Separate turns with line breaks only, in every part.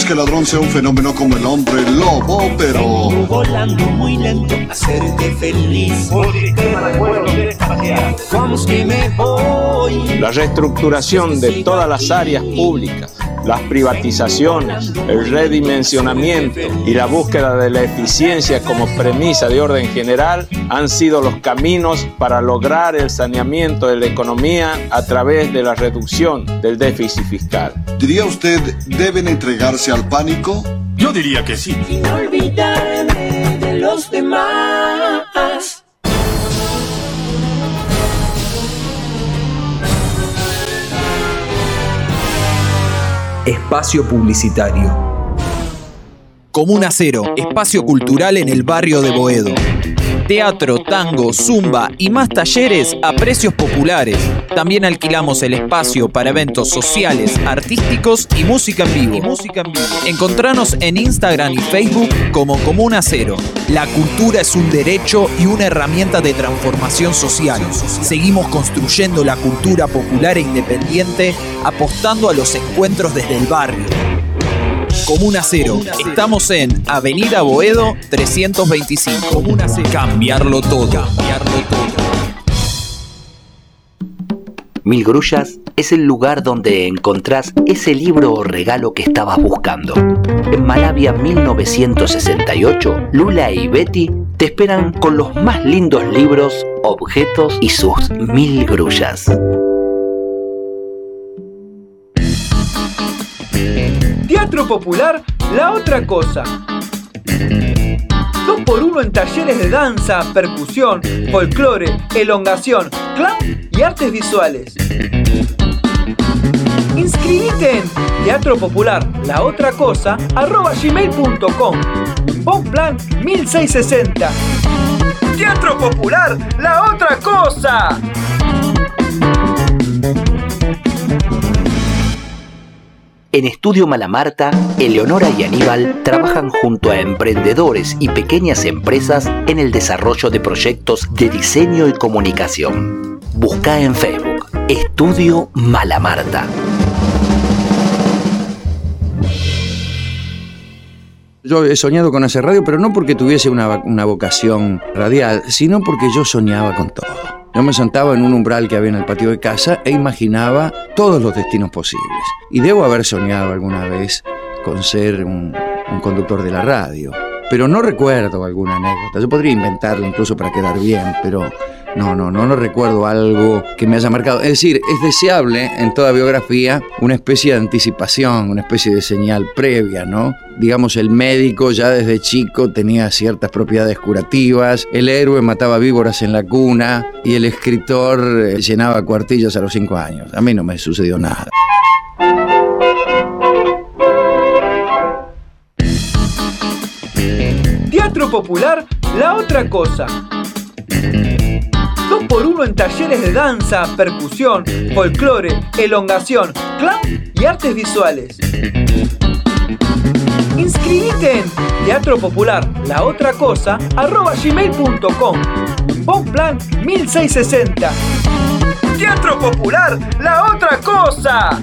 queremos que el ladrón sea un fenómeno como el hombre lobo, pero...
volando muy lento, hacerte feliz. Vamos que me voy.
La reestructuración de todas las áreas públicas las privatizaciones, el redimensionamiento y la búsqueda de la eficiencia como premisa de orden general han sido los caminos para lograr el saneamiento de la economía a través de la reducción del déficit fiscal.
¿Diría usted deben entregarse al pánico?
Yo diría que sí.
Sin olvidarme de los demás.
Espacio Publicitario.
Comuna Cero, espacio cultural en el barrio de Boedo. Teatro, tango, zumba y más talleres a precios populares. También alquilamos el espacio para eventos sociales, artísticos y música en vivo. Encontranos en Instagram y Facebook como Comuna Cero. La cultura es un derecho y una herramienta de transformación social. Seguimos construyendo la cultura popular e independiente apostando a los encuentros desde el barrio. Comuna Cero. Estamos en Avenida Boedo 325. Comuna Cero. Cambiarlo todo. Cambiarlo todo.
Mil Grullas es el lugar donde encontrás ese libro o regalo que estabas buscando. En Malavia 1968, Lula y Betty te esperan con los más lindos libros, objetos y sus mil grullas.
Teatro Popular, la otra cosa. Dos por uno en talleres de danza, percusión, folclore, elongación, clown y artes visuales. Inscribite en Teatro Popular, la otra cosa, arroba gmail.com. Plan 1660. Teatro Popular, la otra cosa.
En Estudio Malamarta, Eleonora y Aníbal trabajan junto a emprendedores y pequeñas empresas en el desarrollo de proyectos de diseño y comunicación. Busca en Facebook Estudio Malamarta.
Yo he soñado con hacer radio, pero no porque tuviese una, una vocación radial, sino porque yo soñaba con todo. Yo me sentaba en un umbral que había en el patio de casa e imaginaba todos los destinos posibles. Y debo haber soñado alguna vez con ser un, conductor de la radio. Pero no recuerdo alguna anécdota. Yo podría inventarla incluso para quedar bien, pero no, no, no, no recuerdo algo que me haya marcado. Es decir, es deseable en toda biografía una especie de anticipación, una especie de señal previa, ¿no? Digamos, el médico ya desde chico tenía ciertas propiedades curativas, el héroe mataba víboras en la cuna y el escritor eh, llenaba cuartillas a los cinco años. A mí no me sucedió nada.
Teatro Popular, la otra cosa. Dos por uno en talleres de danza, percusión, folclore, elongación, clown y artes visuales. Inscribite en Teatro Popular, la otra cosa, arroba gmail.com. Plan 1660. Teatro Popular, la otra cosa.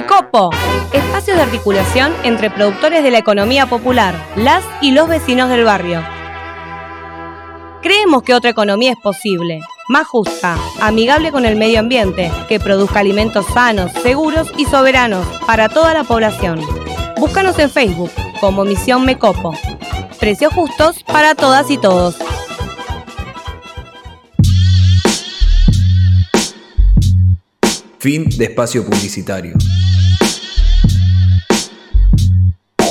Mecopo, espacio de articulación entre productores de la economía popular, las y los vecinos del barrio. Creemos que otra economía es posible, más justa, amigable con el medio ambiente, que produzca alimentos sanos, seguros y soberanos para toda la población. Búscanos en Facebook como Misión Mecopo. Precios justos para todas y todos.
Fin de espacio publicitario.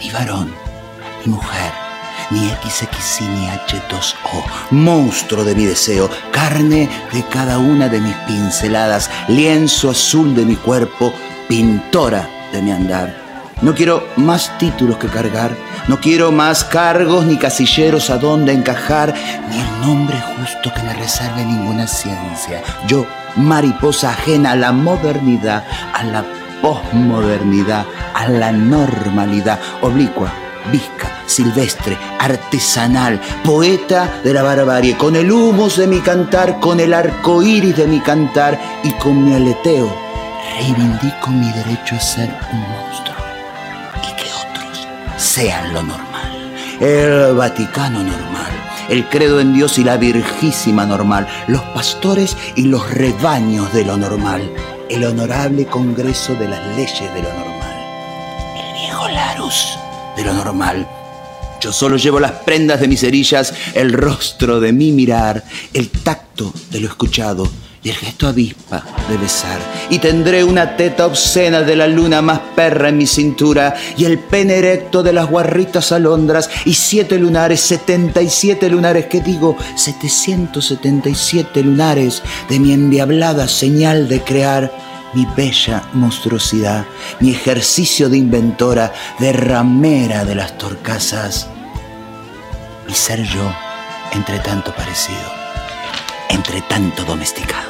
ni varón, ni mujer, ni XX. H2O, monstruo de mi deseo, carne de cada una de mis pinceladas, lienzo azul de mi cuerpo, pintora de mi andar. No quiero más títulos que cargar, no quiero más cargos ni casilleros a donde encajar, ni el nombre justo que me reserve ninguna ciencia. Yo, mariposa ajena a la modernidad, a la posmodernidad, a la normalidad, oblicua, visca, silvestre, artesanal, poeta de la barbarie, con el humus de mi cantar, con el arco iris de mi cantar y con mi aleteo, reivindico mi derecho a ser un monstruo y que otros sean lo normal. El Vaticano normal, el credo en Dios y la Virgísima normal, los pastores y los rebaños de lo normal, el honorable Congreso de las leyes de lo normal, el viejo Larus de lo normal. Yo solo llevo las prendas de mis cerillas, el rostro de mi mirar, el tacto de lo escuchado y el gesto avispa de besar. Y tendré una teta obscena de la luna más perra en mi cintura y el pene erecto de las guarritas alondras y siete lunares, setenta y siete lunares, que digo, 777 lunares de mi endiablada señal de crear mi bella monstruosidad, mi ejercicio de inventora, de ramera de las torcasas, mi ser yo, entre tanto parecido, entre tanto domesticado,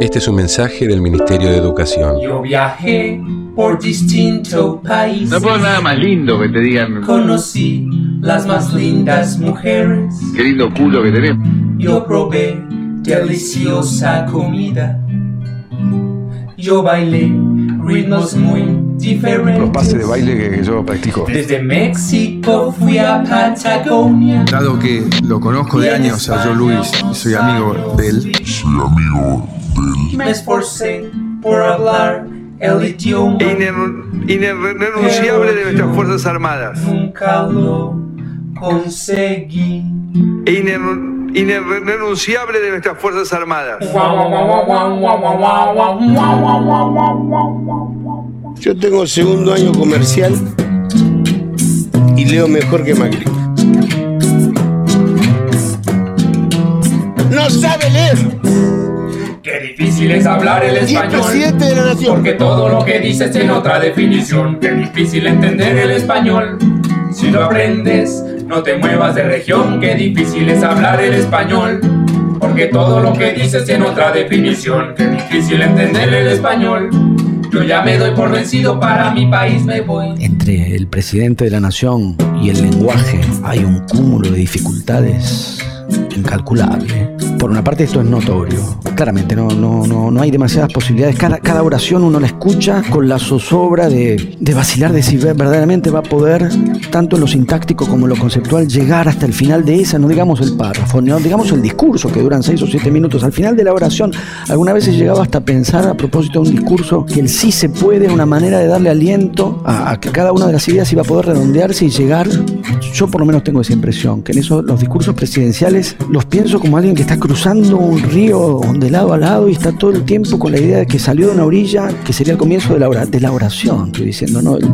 Este es un mensaje del Ministerio de Educación.
Yo viajé por distintos países.
No puedo nada más lindo que te digan.
Conocí las más lindas mujeres.
Qué lindo culo que tenés.
Yo probé deliciosa comida. Yo bailé ritmos muy diferentes.
Los pases de baile que yo practico.
Desde México fui a Patagonia.
Dado que lo conozco de años a Joe Luis y soy amigo de él.
Soy amigo de él.
Me esforcé por hablar el idioma.
Irrenunciable de nuestras Fuerzas Armadas.
Nunca lo conseguí.
Irrenunciable de nuestras Fuerzas Armadas.
Yo tengo segundo año comercial y leo mejor que Macri. ¡No sabe leer!
Difícil es hablar el español.
presidente de la nación.
Porque todo lo que dices tiene otra definición. Qué difícil entender el español. Si lo aprendes, no te muevas de región. Qué difícil es hablar el español. Porque todo lo que dices tiene otra definición. Qué difícil entender el español. Yo ya me doy por vencido, para mi país me voy.
Entre el presidente de la nación y el lenguaje hay un cúmulo de dificultades incalculable. Por una parte esto es notorio. Claramente no, no, no, no hay demasiadas posibilidades. Cada, cada oración uno la escucha con la zozobra de, de vacilar de si verdaderamente va a poder, tanto en lo sintáctico como en lo conceptual, llegar hasta el final de esa, no digamos el párrafo, no digamos el discurso que duran seis o siete minutos. Al final de la oración, alguna vez he llegado hasta pensar a propósito de un discurso que el sí se puede una manera de darle aliento a, a que cada una de las ideas iba a poder redondearse y llegar. Yo por lo menos tengo esa impresión, que en eso los discursos presidenciales los pienso como alguien que está cruzando un río de lado a lado y está todo el tiempo con la idea de que salió de una orilla, que sería el comienzo de la, de la oración, estoy diciendo, no el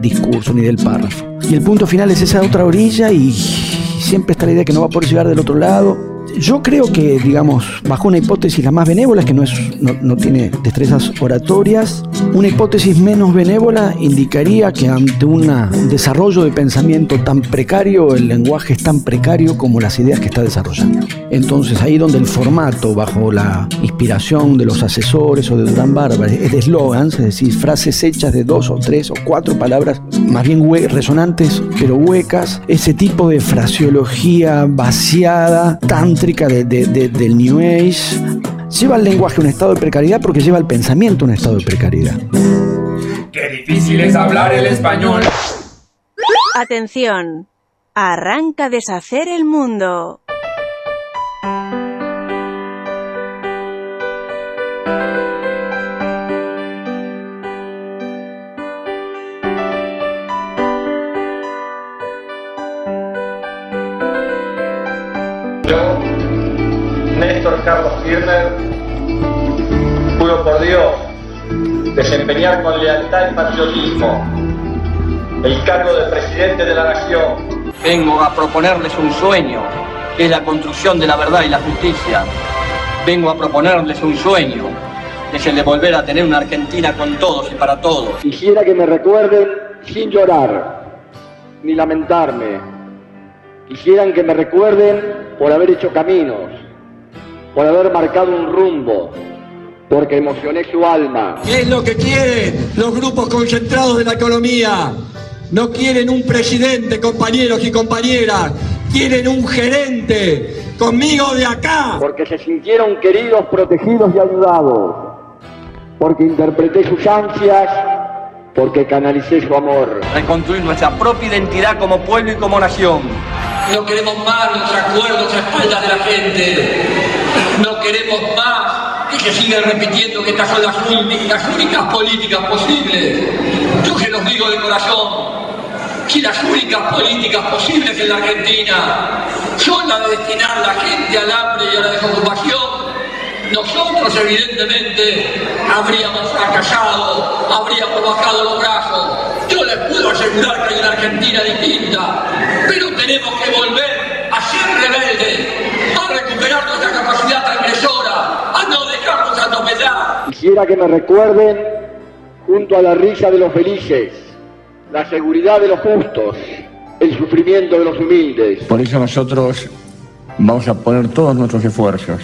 discurso ni del párrafo. Y el punto final es esa otra orilla y siempre está la idea de que no va a poder llegar del otro lado. Yo creo que, digamos, bajo una hipótesis la más benévola, que no, es, no, no tiene destrezas oratorias, una hipótesis menos benévola indicaría que ante un desarrollo de pensamiento tan precario, el lenguaje es tan precario como las ideas que está desarrollando. Entonces ahí donde el formato, bajo la inspiración de los asesores o de Durán Bárbara, es de eslogans, es decir, frases hechas de dos o tres o cuatro palabras, más bien resonantes pero huecas, ese tipo de fraseología vaciada, tántrica de- de- de- del New Age, lleva al lenguaje a un estado de precariedad porque lleva al pensamiento a un estado de precariedad.
Qué difícil es hablar el español.
Atención. Arranca a deshacer el mundo.
Por Dios desempeñar con lealtad y patriotismo el cargo de presidente de la nación.
Vengo a proponerles un sueño, que es la construcción de la verdad y la justicia. Vengo a proponerles un sueño, que es el de volver a tener una Argentina con todos y para todos.
Quisiera que me recuerden sin llorar, ni lamentarme. Quisieran que me recuerden por haber hecho caminos, por haber marcado un rumbo, porque emocioné su alma.
¿Qué es lo que quieren los grupos concentrados de la economía? No quieren un presidente, compañeros y compañeras. Quieren un gerente, conmigo de acá.
Porque se sintieron queridos, protegidos y ayudados. Porque interpreté sus ansias, porque canalicé su amor.
Reconstruir nuestra propia identidad como pueblo y como nación. No queremos más los acuerdos a espaldas de la gente. No queremos más que se sigan repitiendo que estas son las únicas, políticas posibles. Yo que los digo de corazón, que las únicas políticas posibles en la Argentina son las de destinar a la gente al hambre y a la desocupación, nosotros evidentemente habríamos fracasado, habríamos bajado los brazos. Yo les puedo asegurar que hay una Argentina distinta, pero tenemos que volver a ser rebeldes, a recuperar nuestra capacidad transgresora, a no
Quisiera que me recuerden junto a la risa de los felices, la seguridad de los justos, el sufrimiento de los humildes.
Por eso nosotros vamos a poner todos nuestros esfuerzos.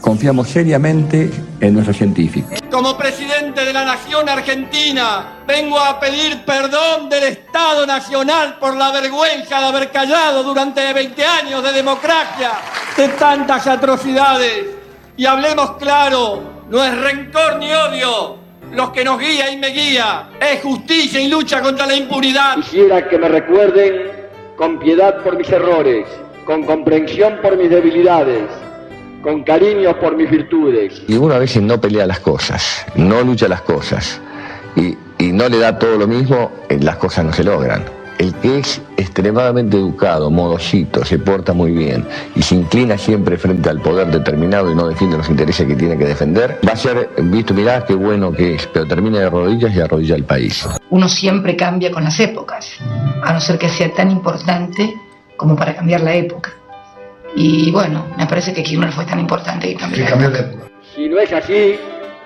Confiamos seriamente en nuestros científicos.
Como presidente de la Nación Argentina, vengo a pedir perdón del Estado Nacional por la vergüenza de haber callado durante 20 años de democracia, de tantas atrocidades. Y hablemos claro, no es rencor ni odio los que nos guía y me guía, es justicia y lucha contra la impunidad.
Quisiera que me recuerden con piedad por mis errores, con comprensión por mis debilidades, con cariño por mis virtudes.
Y uno a veces no pelea las cosas, no lucha las cosas y, y no le da todo lo mismo, eh, las cosas no se logran. El que es extremadamente educado, modosito, se porta muy bien y se inclina siempre frente al poder determinado y no defiende los intereses que tiene que defender, va a ser visto, mirá qué bueno que es, pero termina de rodillas y arrodilla el país.
Uno siempre cambia con las épocas, a no ser que sea tan importante como para cambiar la época. Y bueno, me parece que Kirchner fue tan importante y cambió la época.
Si no es así,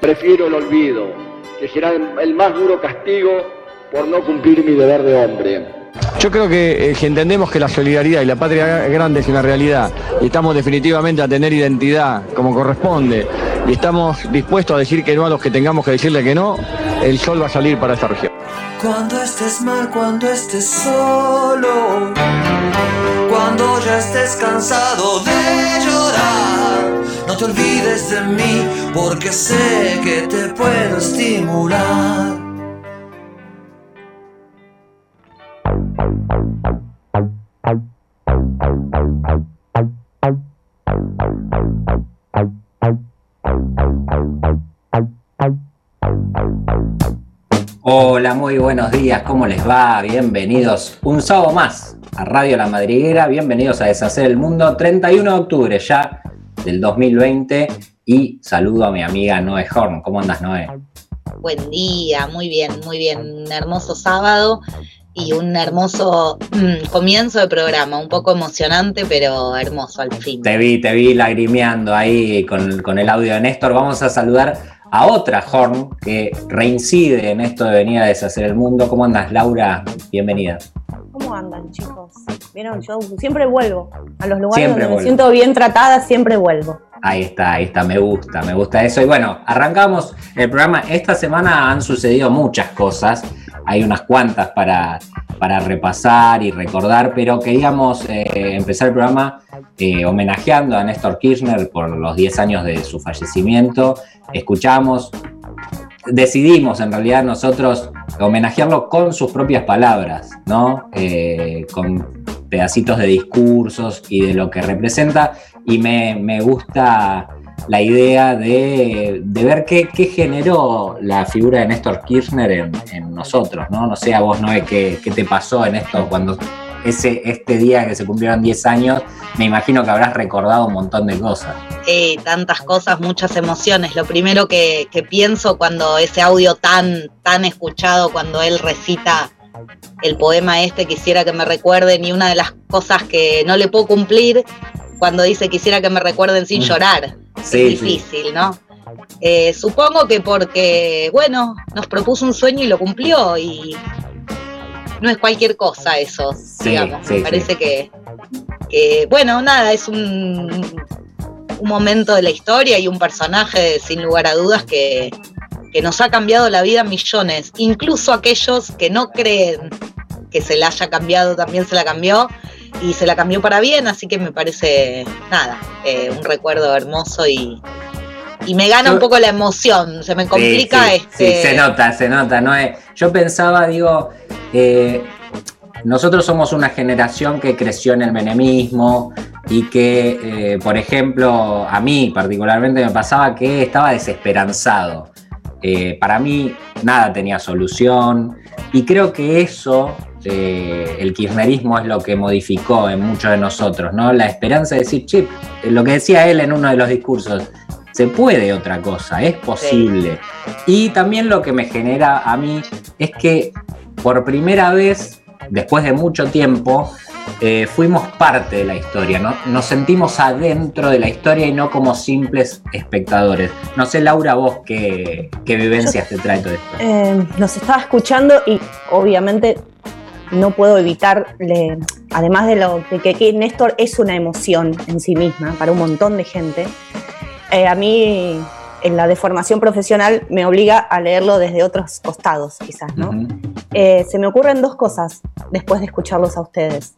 prefiero el olvido, que será el más duro castigo por no cumplir mi deber de hombre.
Yo creo que, eh, entendemos que la solidaridad y la patria grande es una realidad y estamos definitivamente a tener identidad como corresponde y estamos dispuestos a decir que no a los que tengamos que decirle que no, el sol va a salir para esta región.
Cuando estés mal, cuando estés solo, cuando ya estés cansado de llorar, no te olvides de mí porque sé que te puedo estimular.
Hola, muy buenos días, ¿cómo les va? Bienvenidos un sábado más a Radio La Madriguera, bienvenidos a Deshacer el Mundo, 31 de octubre ya del 2020 y saludo a mi amiga Noé Horn. ¿Cómo andas, Noé?
Buen día, muy bien, muy bien. Un hermoso sábado y un hermoso mm, comienzo de programa, un poco emocionante, pero hermoso al fin.
Te vi, te vi lagrimeando ahí con, con el audio de Néstor. Vamos a saludar a otra Horn que reincide en esto de venir a deshacer el mundo. ¿Cómo andas, Laura? Bienvenida.
¿Cómo andan, chicos? Vieron, yo siempre vuelvo a los lugares
Siempre
donde me siento bien tratada, siempre vuelvo.
Ahí está, ahí está, me gusta, me gusta eso. Y bueno, arrancamos el programa. Esta semana han sucedido muchas cosas, hay unas cuantas para, para repasar y recordar, pero queríamos eh, empezar el programa eh, homenajeando a Néstor Kirchner por los 10 años de su fallecimiento. Escuchamos, decidimos en realidad nosotros homenajearlo con sus propias palabras, ¿no? Eh, con pedacitos de discursos y de lo que representa. Y me, me gusta la idea de, de ver qué, qué generó la figura de Néstor Kirchner en, nosotros, ¿no? No sé a vos, Noé, qué, qué te pasó en esto cuando ese, este día que se cumplieron 10 años, me imagino que habrás recordado un montón de cosas.
Eh, tantas cosas, muchas emociones. Lo primero que, que pienso cuando ese audio tan, tan escuchado, cuando él recita el poema este, quisiera que me recuerden, y una de las cosas que no le puedo cumplir, cuando dice quisiera que me recuerden sin
Mm.
llorar.
Sí,
es difícil, ¿no? Eh, supongo que porque, bueno, nos propuso un sueño y lo cumplió, y no es cualquier cosa eso, digamos.
sí,
me
sí.
parece que, que, bueno, nada, es un, un momento de la historia y un personaje, sin lugar a dudas, que, que nos ha cambiado la vida a millones, incluso aquellos que no creen que se la haya cambiado, también se la cambió y se la cambió para bien, así que me parece, nada, eh, un recuerdo hermoso y, y me gana un poco la emoción, se me complica
Sí, sí,
este...
sí, se nota, se nota. ¿no? Eh, Yo pensaba, digo, eh, nosotros somos una generación que creció en el menemismo y que, eh, por ejemplo, a mí particularmente me pasaba que estaba desesperanzado. Eh, para mí nada tenía solución y creo que eso, eh, el kirchnerismo es lo que modificó en muchos de nosotros, ¿no? La esperanza de decir, chip, lo que decía él en uno de los discursos, se puede otra cosa, es posible. Y también lo que me genera a mí es que por primera vez, después de mucho tiempo, eh, fuimos parte de la historia, ¿no? nos sentimos adentro de la historia y no como simples espectadores. No sé, Laura, vos qué, qué vivencias te trae todo esto.
Eh, los estaba escuchando y obviamente no puedo evitar, le- además de lo de que, que Néstor es una emoción en sí misma para un montón de gente, eh, a mí en la deformación profesional me obliga a leerlo desde otros costados, quizás, ¿no? Eh, se me ocurren dos cosas después de escucharlos a ustedes.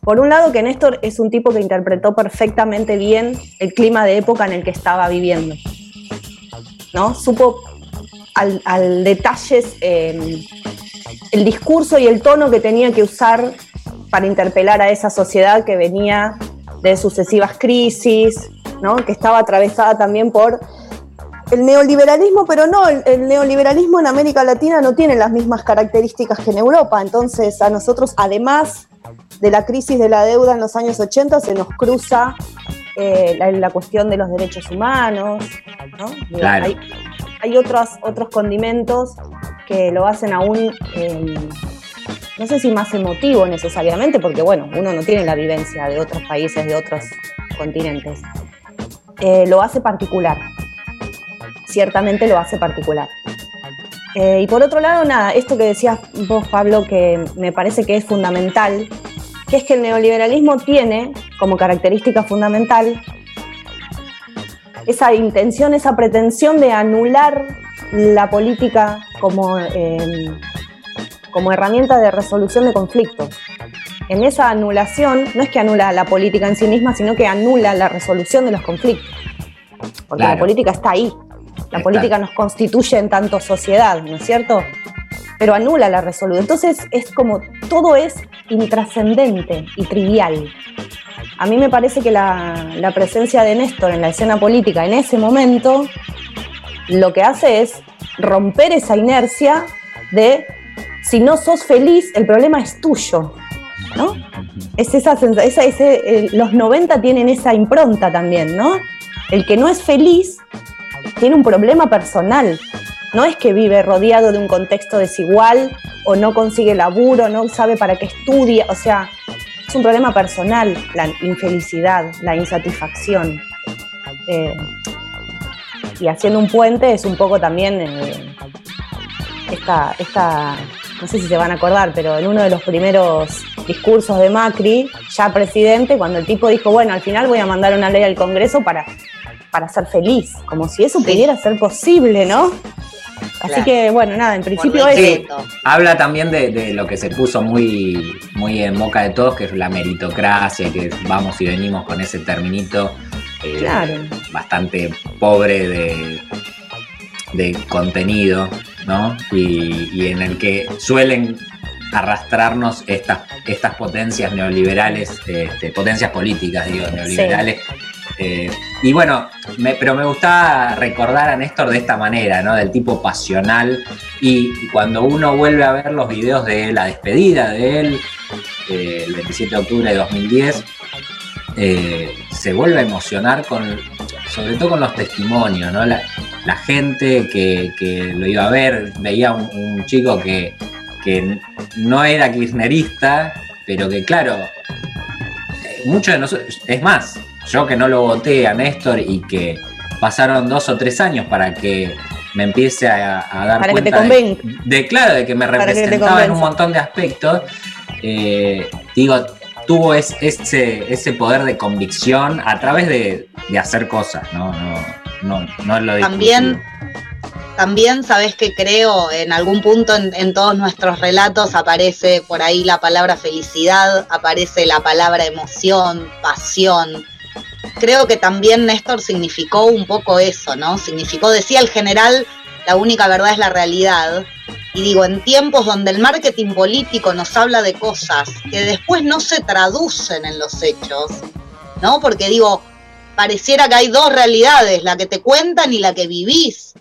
Por un lado, que Néstor es un tipo que interpretó perfectamente bien el clima de época en el que estaba viviendo. ¿no? Supo al, al detalles eh, el discurso y el tono que tenía que usar para interpelar a esa sociedad que venía de sucesivas crisis, ¿no? que estaba atravesada también por el neoliberalismo, pero no, el, el neoliberalismo en América Latina no tiene las mismas características que en Europa, entonces a nosotros, además de la crisis de la deuda en los años 80, se nos cruza eh, la, la cuestión de los derechos humanos, ¿no? Digo,
Claro.
Hay, hay otros, otros condimentos que lo hacen aún, eh, no sé si más emotivo necesariamente, porque bueno, uno no tiene la vivencia de otros países, de otros continentes. Eh, lo hace particular, ciertamente lo hace particular. Eh, y por otro lado, nada, esto que decías vos, Pablo, que me parece que es fundamental, que es que el neoliberalismo tiene como característica fundamental esa intención, esa pretensión de anular la política como, eh, como herramienta de resolución de conflictos. En esa anulación, no es que anula la política en sí misma, sino que anula la resolución de los conflictos. Porque
Claro.
la política está ahí. La
Está.
política nos constituye en tanto sociedad, ¿no es cierto? Pero anula la resolución. Entonces es como todo es intrascendente y trivial. A mí me parece que la, la presencia de Néstor en la escena política en ese momento lo que hace es romper esa inercia de si no sos feliz, el problema es tuyo. ¿no? Es esa, esa- eh, los 90 tienen esa impronta también, ¿no? El que no es feliz tiene un problema personal. No es que vive rodeado de un contexto desigual o no consigue laburo, no sabe para qué estudia, o sea, es un problema personal, la infelicidad, la insatisfacción. Eh, y haciendo un puente es un poco también eh, esta, esta, no sé si se van a acordar, pero en uno de los primeros discursos de Macri, ya presidente, cuando el tipo dijo, bueno, al final voy a mandar una ley al Congreso para, para ser feliz, como si eso pudiera ser posible, ¿no? Así que, bueno, nada, en principio es...
Habla también de, lo que se puso muy, muy en boca de todos, que es la meritocracia, que vamos y venimos con ese terminito eh, bastante pobre de, de contenido, ¿no? Y, en el que suelen arrastrarnos estas, estas potencias neoliberales, este, potencias políticas, digo, neoliberales. Eh, y bueno, pero me gusta recordar a Néstor de esta manera, ¿no? Del tipo pasional. Y cuando uno vuelve a ver los videos de la despedida de él, eh, el 27 de octubre de 2010, eh, se vuelve a emocionar con, sobre todo con los testimonios, ¿no? La, gente que, lo iba a ver, veía un, chico que, que, no era kirchnerista, pero que claro, eh, muchos de nosotros, es más, yo que no lo voté a Néstor y que pasaron dos o tres años para que me empiece a, dar cuenta de, claro, de que me representaba en un montón de aspectos, eh, digo, tuvo ese, ese poder de convicción a través de, hacer cosas, ¿no? No, no, no lo
También, también sabes que creo en algún punto en, todos nuestros relatos aparece por ahí la palabra felicidad, aparece la palabra emoción, pasión. Creo que también Néstor significó un poco eso, ¿no? Significó, decía el general, la única verdad es la realidad. Y digo, en tiempos donde el marketing político nos habla de cosas que después no se traducen en los hechos, ¿no? Porque digo, pareciera que hay dos realidades, la que te cuentan y la que vivís.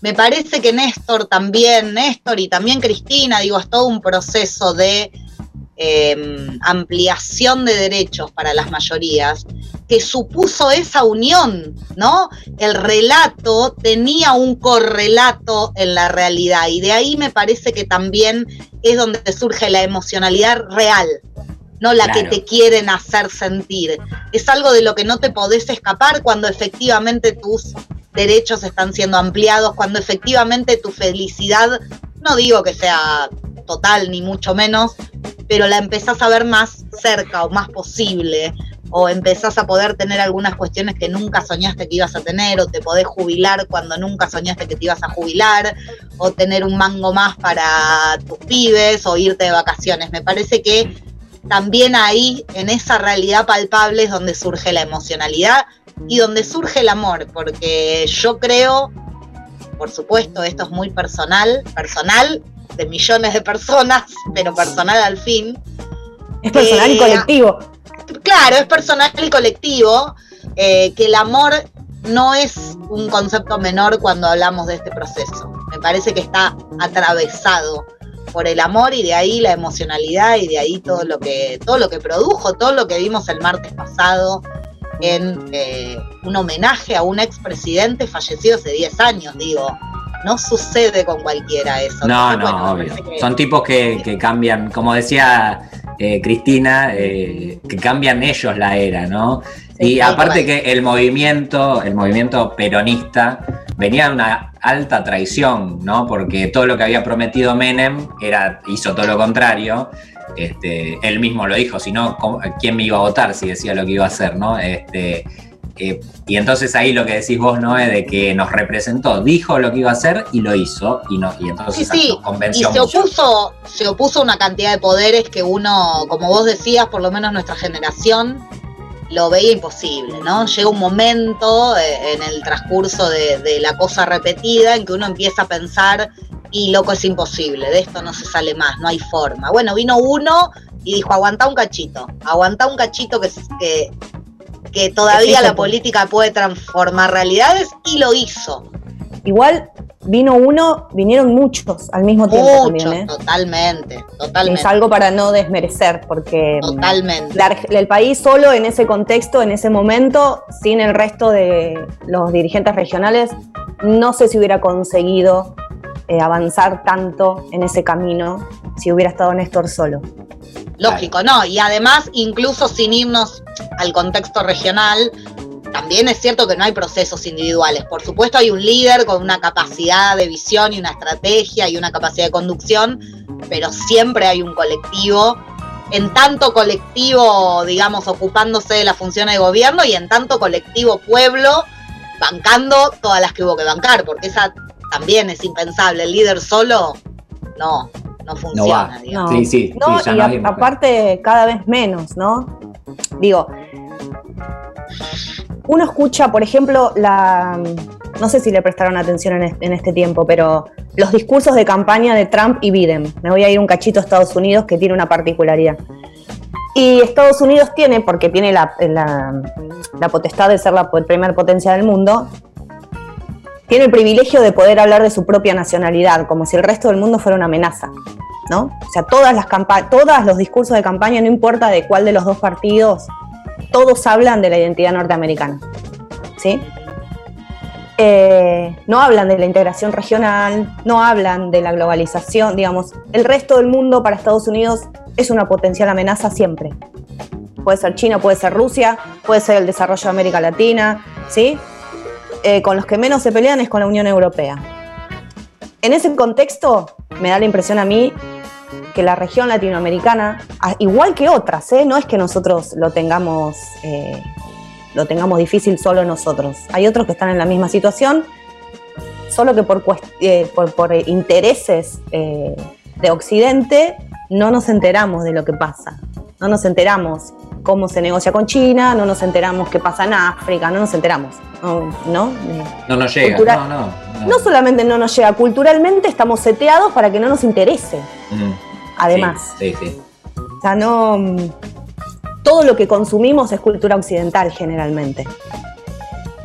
Me parece que Néstor también, Néstor y también Cristina, digo, es todo un proceso de Em, ampliación de derechos para las mayorías, que supuso esa unión, ¿no? El relato tenía un correlato en la realidad y de ahí me parece que también es donde surge la emocionalidad real, no la que te quieren hacer sentir. Es algo de lo que no te podés escapar cuando efectivamente tus derechos están siendo ampliados, cuando efectivamente tu felicidad, no digo que sea total ni mucho menos, pero la empezás a ver más cerca o más posible, o empezás a poder tener algunas cuestiones que nunca soñaste que ibas a tener, o te podés jubilar cuando nunca soñaste que te ibas a jubilar, o tener un mango más para tus pibes, o irte de vacaciones. Me parece que también ahí, en esa realidad palpable, es donde surge la emocionalidad y donde surge el amor, porque yo creo, por supuesto, esto es muy personal, personal, de millones de personas, pero personal al fin.
Es personal y colectivo.
Claro, es personal y colectivo, eh, que el amor no es un concepto menor cuando hablamos de este proceso. Me parece que está atravesado por el amor y de ahí la emocionalidad y de ahí todo lo que, todo lo que produjo, todo lo que vimos el martes pasado en eh, un homenaje a un expresidente fallecido hace 10 años, digo no sucede con cualquiera eso.
No, no, obvio. Son tipos que, cambian, como decía eh, Cristina, eh, que cambian ellos la era, ¿no? y aparte que el movimiento, el movimiento peronista venía de una alta traición, ¿no? Porque todo lo que había prometido Menem era, hizo todo lo contrario. Este, él mismo lo dijo, si no, ¿quién me iba a votar si decía lo que iba a hacer, ¿no? Este, eh, y entonces ahí lo que decís vos, Noé, de que nos representó, dijo lo que iba a hacer y lo hizo, y, no, y entonces
sí, sí. convenció. Y se opuso, se opuso una cantidad de poderes que uno, como vos decías, por lo menos nuestra generación, lo veía imposible, ¿no? Llega un momento eh, en el transcurso de, de, la cosa repetida en que uno empieza a pensar, y loco, es imposible, de esto no se sale más, no hay forma. Bueno, vino uno y dijo, aguanta un cachito, aguanta un cachito que, que que todavía la política puede transformar realidades y lo hizo.
Igual vino uno, vinieron muchos al mismo tiempo
también, ¿eh? Totalmente, totalmente.
Es algo para no desmerecer, porque
totalmente.
el país solo en ese contexto, en ese momento, sin el resto de los dirigentes regionales, no sé si hubiera conseguido eh, avanzar tanto en ese camino si hubiera estado Néstor solo.
Lógico, no. Y además, incluso sin irnos al contexto regional, también es cierto que no hay procesos individuales. Por supuesto hay un líder con una capacidad de visión y una estrategia y una capacidad de conducción, pero siempre hay un colectivo, en tanto colectivo, digamos, ocupándose de la función de gobierno y en tanto colectivo pueblo, bancando todas las que hubo que bancar, porque esa también es impensable. El líder solo, no, no funciona.
No, sí, sí, no, y aparte cada vez menos, ¿no? Digo, uno escucha, por ejemplo, la. No sé si le prestaron atención en este, tiempo, pero los discursos de campaña de Trump y Biden. Me voy a ir un cachito a Estados Unidos que tiene una particularidad. Y Estados Unidos tiene, porque tiene la, potestad de ser la primera potencia del mundo, tiene el privilegio de poder hablar de su propia nacionalidad, como si el resto del mundo fuera una amenaza. ¿no? O sea, todas las todos los discursos de campaña, no importa de cuál de los dos partidos, todos hablan de la identidad norteamericana. ¿sí? Eh, no hablan de la integración regional, no hablan de la globalización, digamos, el resto del mundo para Estados Unidos es una potencial amenaza siempre. Puede ser China, puede ser Rusia, puede ser el desarrollo de América Latina, ¿sí? Eh, con los que menos se pelean es con la Unión Europea. En ese contexto, me da la impresión a mí que la región latinoamericana, igual que otras, ¿eh? no es que nosotros lo tengamos, eh, lo tengamos difícil solo nosotros. Hay otros que están en la misma situación, solo que por, por, intereses de Occidente no nos enteramos de lo que pasa. No nos enteramos cómo se negocia con China, no nos enteramos qué pasa en África, no nos enteramos. No,
no, no nos llega. no, no,
no, solamente no nos llega, culturalmente estamos seteados para que no nos interese. Mm además. Sí, sí, O sea, no. Todo lo que consumimos es cultura occidental generalmente.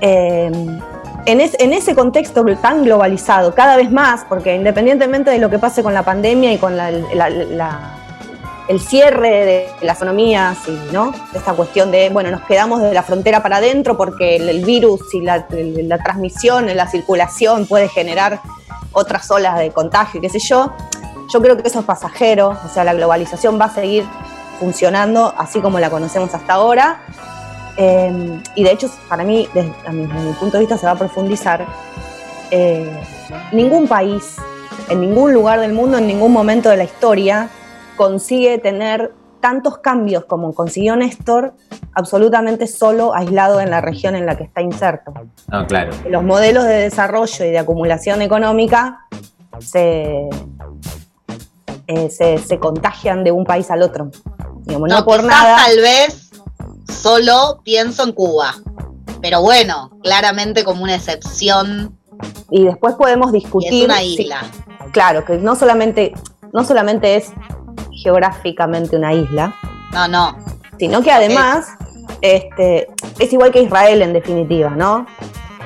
Em, en, ese contexto tan globalizado, cada vez más, porque independientemente de lo que pase con la pandemia y con el cierre de las economías y ¿no? esta cuestión de, bueno, nos quedamos de la frontera para adentro porque el, virus y la, la transmisión, la circulación puede generar otras olas de contagio, qué sé yo. Yo creo que eso es pasajero, o sea, la globalización va a seguir funcionando así como la conocemos hasta ahora. Em, y de hecho, para mí, desde, mi, punto de vista, se va a profundizar. Eh, ningún país, en ningún lugar del mundo, en ningún momento de la historia, consigue tener tantos cambios como consiguió Néstor, absolutamente solo, aislado en la región en la que está inserto.
Claro.
Los modelos de desarrollo y de acumulación económica se, eh, se, contagian de un país al otro.
no, por nada. Tal vez solo pienso en Cuba, pero bueno, claramente como una excepción.
Y después podemos discutir.
es una isla.
claro, que no solamente, no solamente es geográficamente una isla.
No, no.
Sino que además este, es igual que Israel en definitiva, ¿no?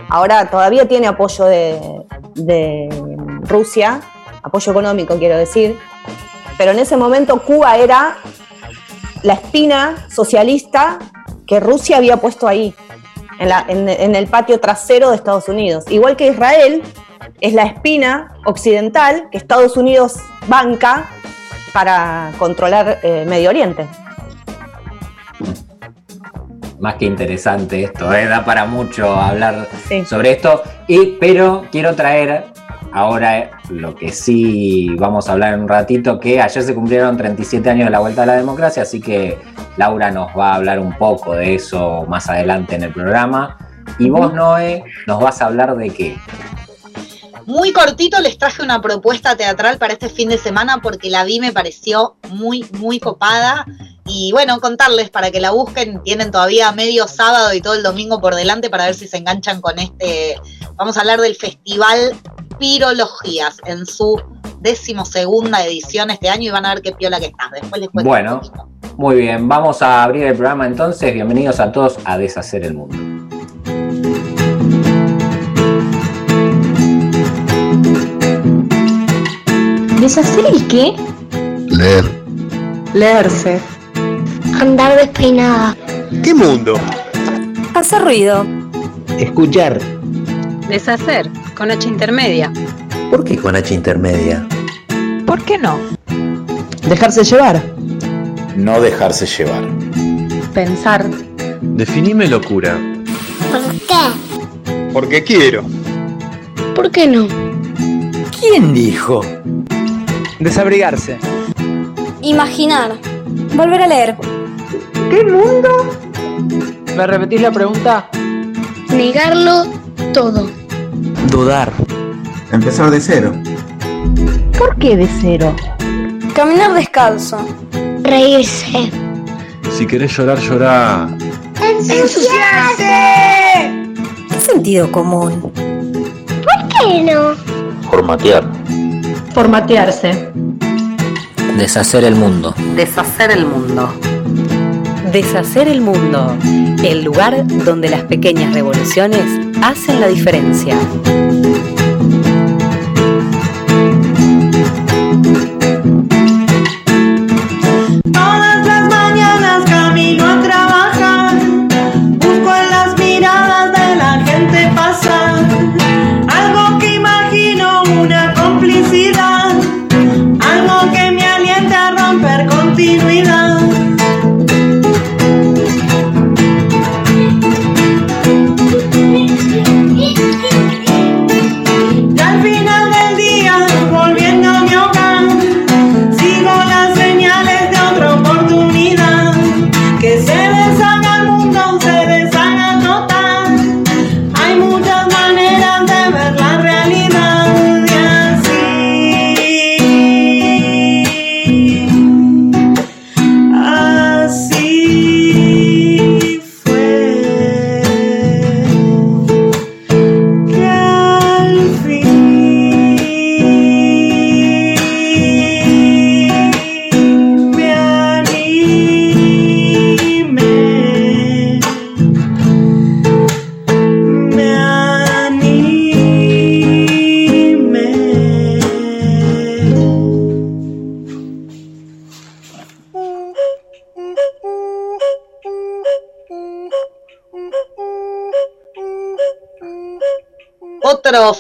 Ahora todavía tiene apoyo de, de Rusia, apoyo económico quiero decir, pero en ese momento Cuba era la espina socialista que Rusia había puesto ahí, en, el patio trasero de Estados Unidos. Igual que Israel es la espina occidental que Estados Unidos banca para controlar eh, Medio Oriente.
Más que interesante esto, ¿eh? da para mucho hablar sobre esto. Y, pero quiero traer Ahora lo que sí vamos a hablar en un ratito, que ayer se cumplieron 37 años de la vuelta a la democracia, así que Laura nos va a hablar un poco de eso más adelante en el programa. Y vos, Noé, nos vas a hablar de qué.
Muy cortito les traje una propuesta teatral para este fin de semana porque la vi, me pareció muy, muy copada. Y bueno, contarles para que la busquen, tienen todavía medio sábado y todo el domingo por delante para ver si se enganchan con este. Vamos a hablar del Festival Pirologías en su decimosegunda edición este año y van a ver qué piola que está. Después les cuento.
Bueno, muy bien, vamos a abrir el programa entonces. Bienvenidos a todos a Deshacer el Mundo.
¿Deshacer el qué?
Leer.
Leerse. Andar despeinada.
¿Qué mundo?
Hacer ruido.
Escuchar.
Deshacer con H intermedia.
¿Por qué con H intermedia?
¿Por qué no?
Dejarse llevar.
No dejarse llevar.
Pensar.
Definime locura.
¿Por qué?
Porque quiero.
¿Por qué no?
¿Quién dijo?
Desabrigarse.
Imaginar.
Volver a leer.
¿Qué mundo? ¿Me repetís la pregunta?
Negarlo todo.
Dudar.
Empezar de cero.
¿Por qué de cero?
Caminar descalzo.
Reírse.
Si querés llorar, llorá.
¡Ensuciarse!
¿Qué sentido común?
¿Por qué no?
Formatear.
Formatearse.
Deshacer el mundo.
Deshacer el mundo.
Deshacer el mundo. El lugar donde las pequeñas revoluciones hacen la diferencia.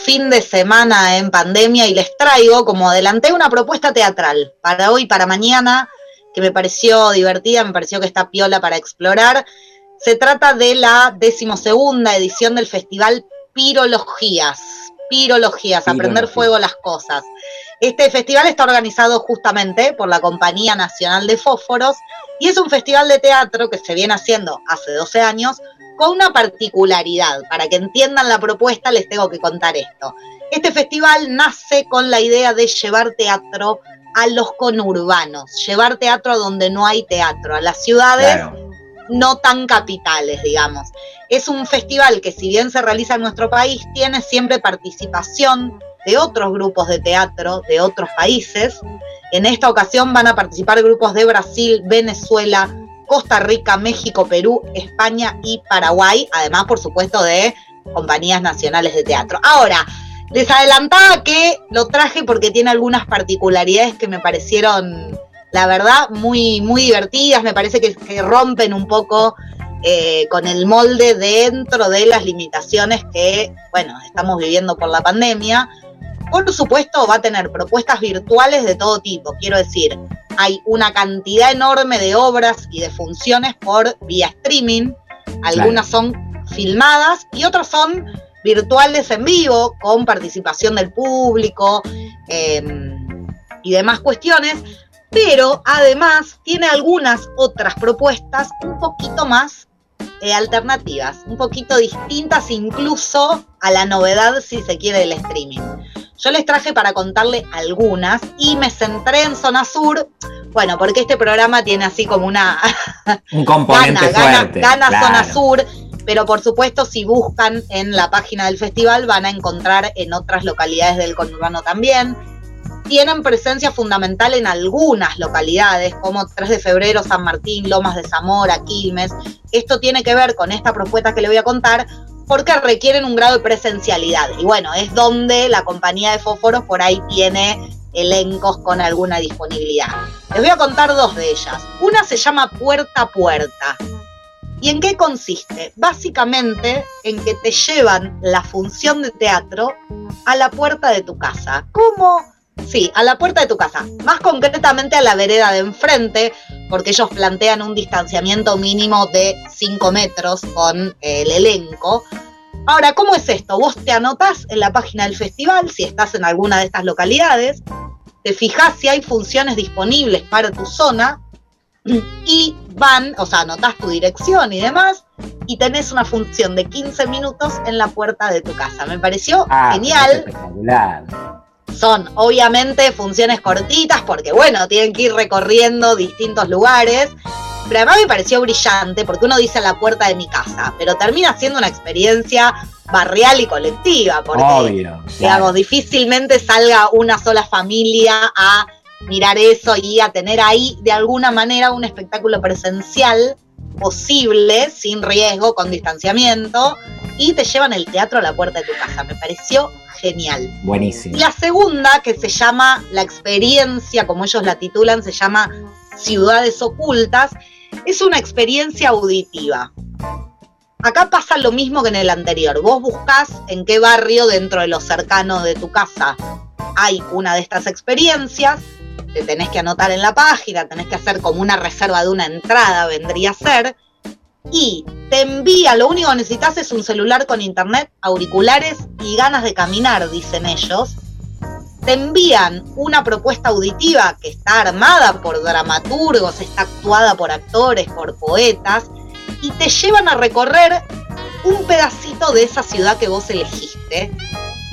Fin
de semana en pandemia y les traigo, como adelanté, una propuesta teatral para hoy, para mañana, que me pareció divertida, me pareció que está piola para explorar. Se trata de la decimosegunda edición del festival Pirologías. Pirologías, aprender fuego las cosas. Este festival está organizado justamente por la Compañía Nacional de Fósforos y es un festival de teatro que se viene haciendo hace 12 años con una particularidad. Para que entiendan la propuesta les tengo que contar esto. Este festival nace con la idea de llevar teatro a los conurbanos, llevar teatro a donde no hay teatro, a las ciudades no tan capitales, digamos. Es un festival que si bien se realiza en nuestro país, tiene siempre participación de otros grupos de teatro de otros países. En esta ocasión van a participar grupos de Brasil, Venezuela, Costa Rica, México, Perú, España y Paraguay, además, por supuesto, de compañías nacionales de teatro. Ahora, les adelantaba que lo traje porque tiene algunas particularidades que me parecieron, la verdad, muy, muy divertidas, me parece que, que rompen un poco eh, con el molde dentro de las limitaciones que, bueno, estamos viviendo por la pandemia. Por supuesto, va a tener propuestas virtuales de todo tipo, quiero decir, hay una cantidad enorme de obras y de funciones por vía streaming, algunas son filmadas y otras son virtuales en vivo, con participación del público eh, y demás cuestiones, pero además tiene algunas otras propuestas un poquito más eh, alternativas, un poquito distintas incluso a la novedad, si se quiere, del streaming. Yo les traje para contarle algunas y me centré en Zona Sur, bueno, porque este programa tiene así como una...
Un componente
gana,
fuerte.
gana, gana
claro.
Zona Sur, pero por supuesto si buscan en la página del festival van a encontrar en otras localidades del conurbano también. Tienen presencia fundamental en algunas localidades, como 3 de febrero, San Martín, Lomas de Zamora, Quilmes. Esto tiene que ver con esta propuesta que le voy a contar, porque requieren un grado de presencialidad. Y bueno, es donde la compañía de fósforos por ahí tiene elencos con alguna disponibilidad. Les voy a contar dos de ellas. Una se llama Puerta a Puerta. ¿Y en qué consiste? Básicamente en que te llevan la función de teatro a la puerta de tu casa. ¿Cómo? Sí, a la puerta de tu casa. Más concretamente a la vereda de enfrente, porque ellos plantean un distanciamiento mínimo de 5 metros con el elenco. Ahora, ¿cómo es esto? Vos te anotás en la página del festival, si estás en alguna de estas localidades, te fijas si hay funciones disponibles para tu zona y van, o sea, anotás tu dirección y demás, y tenés una función de 15 minutos en la puerta de tu casa. Me pareció
Ah,
genial.
Espectacular.
Son obviamente funciones cortitas porque, bueno, tienen que ir recorriendo distintos lugares. Pero además me pareció brillante porque uno dice a la puerta de mi casa, pero termina siendo una experiencia barrial y colectiva. Porque,
Obvio.
digamos, difícilmente salga una sola familia a mirar eso y a tener ahí de alguna manera un espectáculo presencial posible, sin riesgo, con distanciamiento, y te llevan el teatro a la puerta de tu casa. Me pareció genial.
Buenísimo.
Y la segunda, que se llama la experiencia, como ellos la titulan, se llama Ciudades Ocultas, es una experiencia auditiva. Acá pasa lo mismo que en el anterior. Vos buscás en qué barrio dentro de lo cercano de tu casa hay una de estas experiencias, te tenés que anotar en la página, tenés que hacer como una reserva de una entrada, vendría a ser, y te envía, lo único que necesitas es un celular con internet, auriculares y ganas de caminar, dicen ellos. Te envían una propuesta auditiva que está armada por dramaturgos, está actuada por actores, por poetas, y te llevan a recorrer un pedacito de esa ciudad que vos elegiste.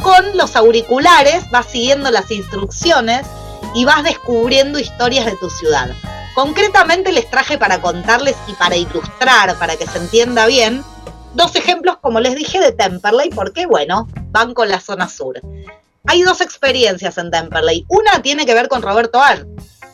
Con los auriculares vas siguiendo las instrucciones y vas descubriendo historias de tu ciudad. Concretamente les traje para contarles y para ilustrar, para que se entienda bien, dos ejemplos, como les dije, de Temperley, porque bueno, van con la zona sur. Hay dos experiencias en Temperley. Una tiene que ver con Roberto Ar.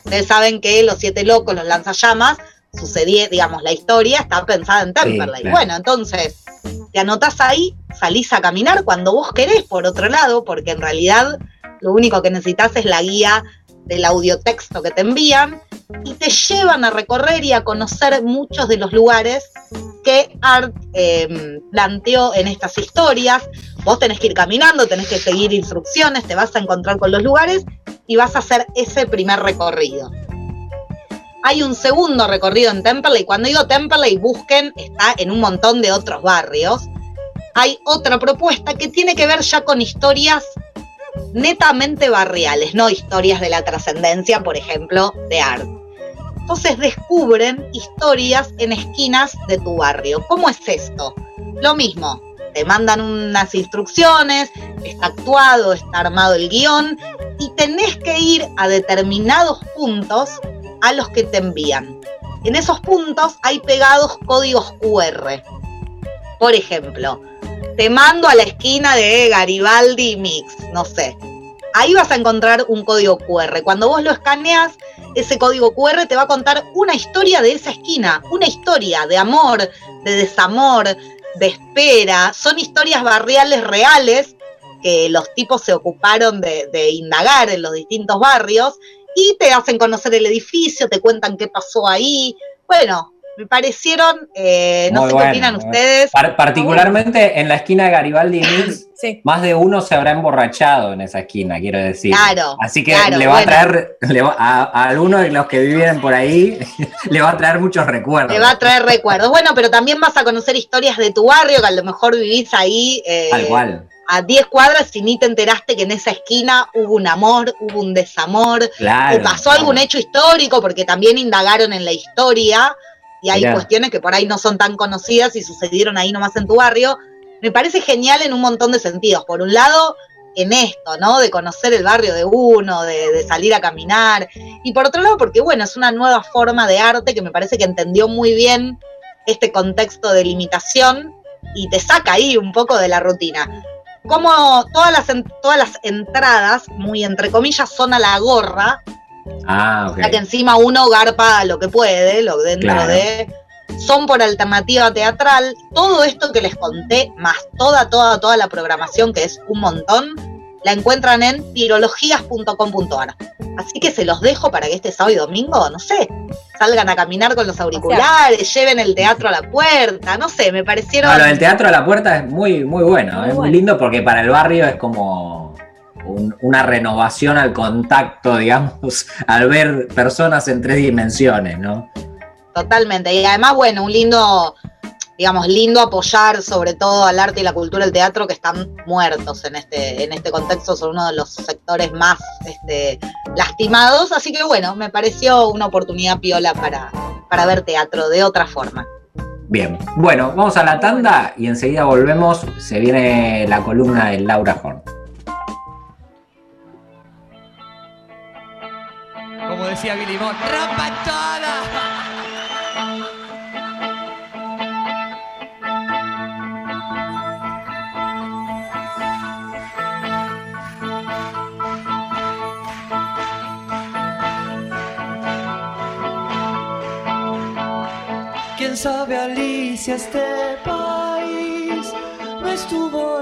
Ustedes saben que Los Siete Locos, los lanzallamas, sucedía, digamos, la historia está pensada en Temperley.
claro.
Bueno, entonces, te anotás ahí, salís a caminar cuando vos querés, por otro lado, porque en realidad lo único que necesitas es la guía del audiotexto que te envían y te llevan a recorrer y a conocer muchos de los lugares que Art eh, planteó en estas historias. Vos tenés que ir caminando, tenés que seguir instrucciones, te vas a encontrar con los lugares y vas a hacer ese primer recorrido. Hay un segundo recorrido en Temperley. Cuando digo Temperley, busquen, está en un montón de otros barrios. Hay otra propuesta que tiene que ver ya con historias netamente barriales, no historias de la trascendencia, por ejemplo, de art. Entonces descubren historias en esquinas de tu barrio. ¿Cómo es esto? Lo mismo, te mandan unas instrucciones, está actuado, está armado el guion y tenés que ir a determinados puntos a los que te envían. En esos puntos hay pegados códigos QR. Por ejemplo, te mando a la esquina de Garibaldi Mix, no sé. Ahí vas a encontrar un código QR. Cuando vos lo escaneas, ese código QR te va a contar una historia de esa esquina, una historia de amor, de desamor, de espera. Son historias barriales reales que los tipos se ocuparon de, de indagar en los distintos barrios y te hacen conocer el edificio, te cuentan qué pasó ahí. Bueno, me parecieron, eh, no
Muy
sé
bueno,
qué opinan ustedes.
Par- particularmente en la esquina de Garibaldi y Mix, más de uno se habrá emborrachado en esa esquina, quiero decir.
Claro,
Así que
claro,
le va
bueno.
a traer, le va- a, a alguno de los que viven por ahí, le va a traer muchos recuerdos.
Te va a traer recuerdos. Bueno, pero también vas a conocer historias de tu barrio, que a lo mejor vivís ahí eh,
Tal cual.
a 10 cuadras y ni te enteraste que en esa esquina hubo un amor, hubo un desamor,
Claro,
o pasó algún hecho histórico, porque también indagaron en la historia y hay
Mirá.
cuestiones que por ahí no son tan conocidas y sucedieron ahí nomás en tu barrio. Me parece genial en un montón de sentidos. Por un lado, en esto, ¿no? De conocer el barrio de uno, de, de salir a caminar. Y por otro lado, porque bueno, es una nueva forma de arte que me parece que entendió muy bien este contexto de limitación y te saca ahí un poco de la rutina. Como todas las, todas las entradas, muy entre comillas, son a la gorra,
Ah, ok.
ya que encima uno garpa lo que puede, lo dentro
Claro.
de. Son por alternativa teatral. Todo esto que les conté, más toda, toda, toda la programación, que es un montón, la encuentran en tirologías.com.ar. Así que se los dejo para que este sábado y domingo, no sé, salgan a caminar con los auriculares, lleven el teatro a la puerta, no sé, me parecieron...
No, lo del teatro a la puerta es muy, muy bueno, es muy lindo porque para el barrio es como un- una renovación al contacto, digamos, al ver personas en tres dimensiones, ¿no?
Totalmente. Y además, bueno, un lindo, digamos, lindo apoyar sobre todo al arte y la cultura del teatro que están muertos en este, en este contexto, son uno de los sectores más este, lastimados. Así que bueno, me pareció una oportunidad piola para, para ver teatro de otra forma.
Bien, bueno, vamos a la tanda y enseguida volvemos. Se viene la columna de Laura Horn.
Como decía Billy Bond, rompan toda.
¿Quién sabe, Alicia, este país no estuvo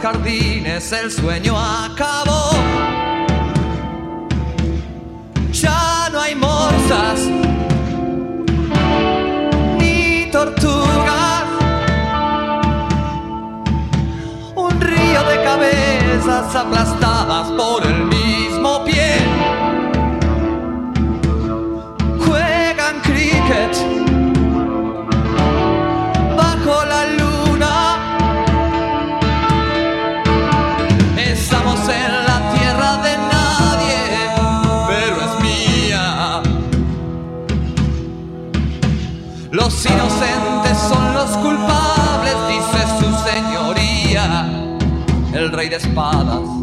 Jardines, el sueño acabó. Ya no hay morsas ni tortugas. Un río de cabezas aplastadas por el rey de espadas.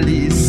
detalhes.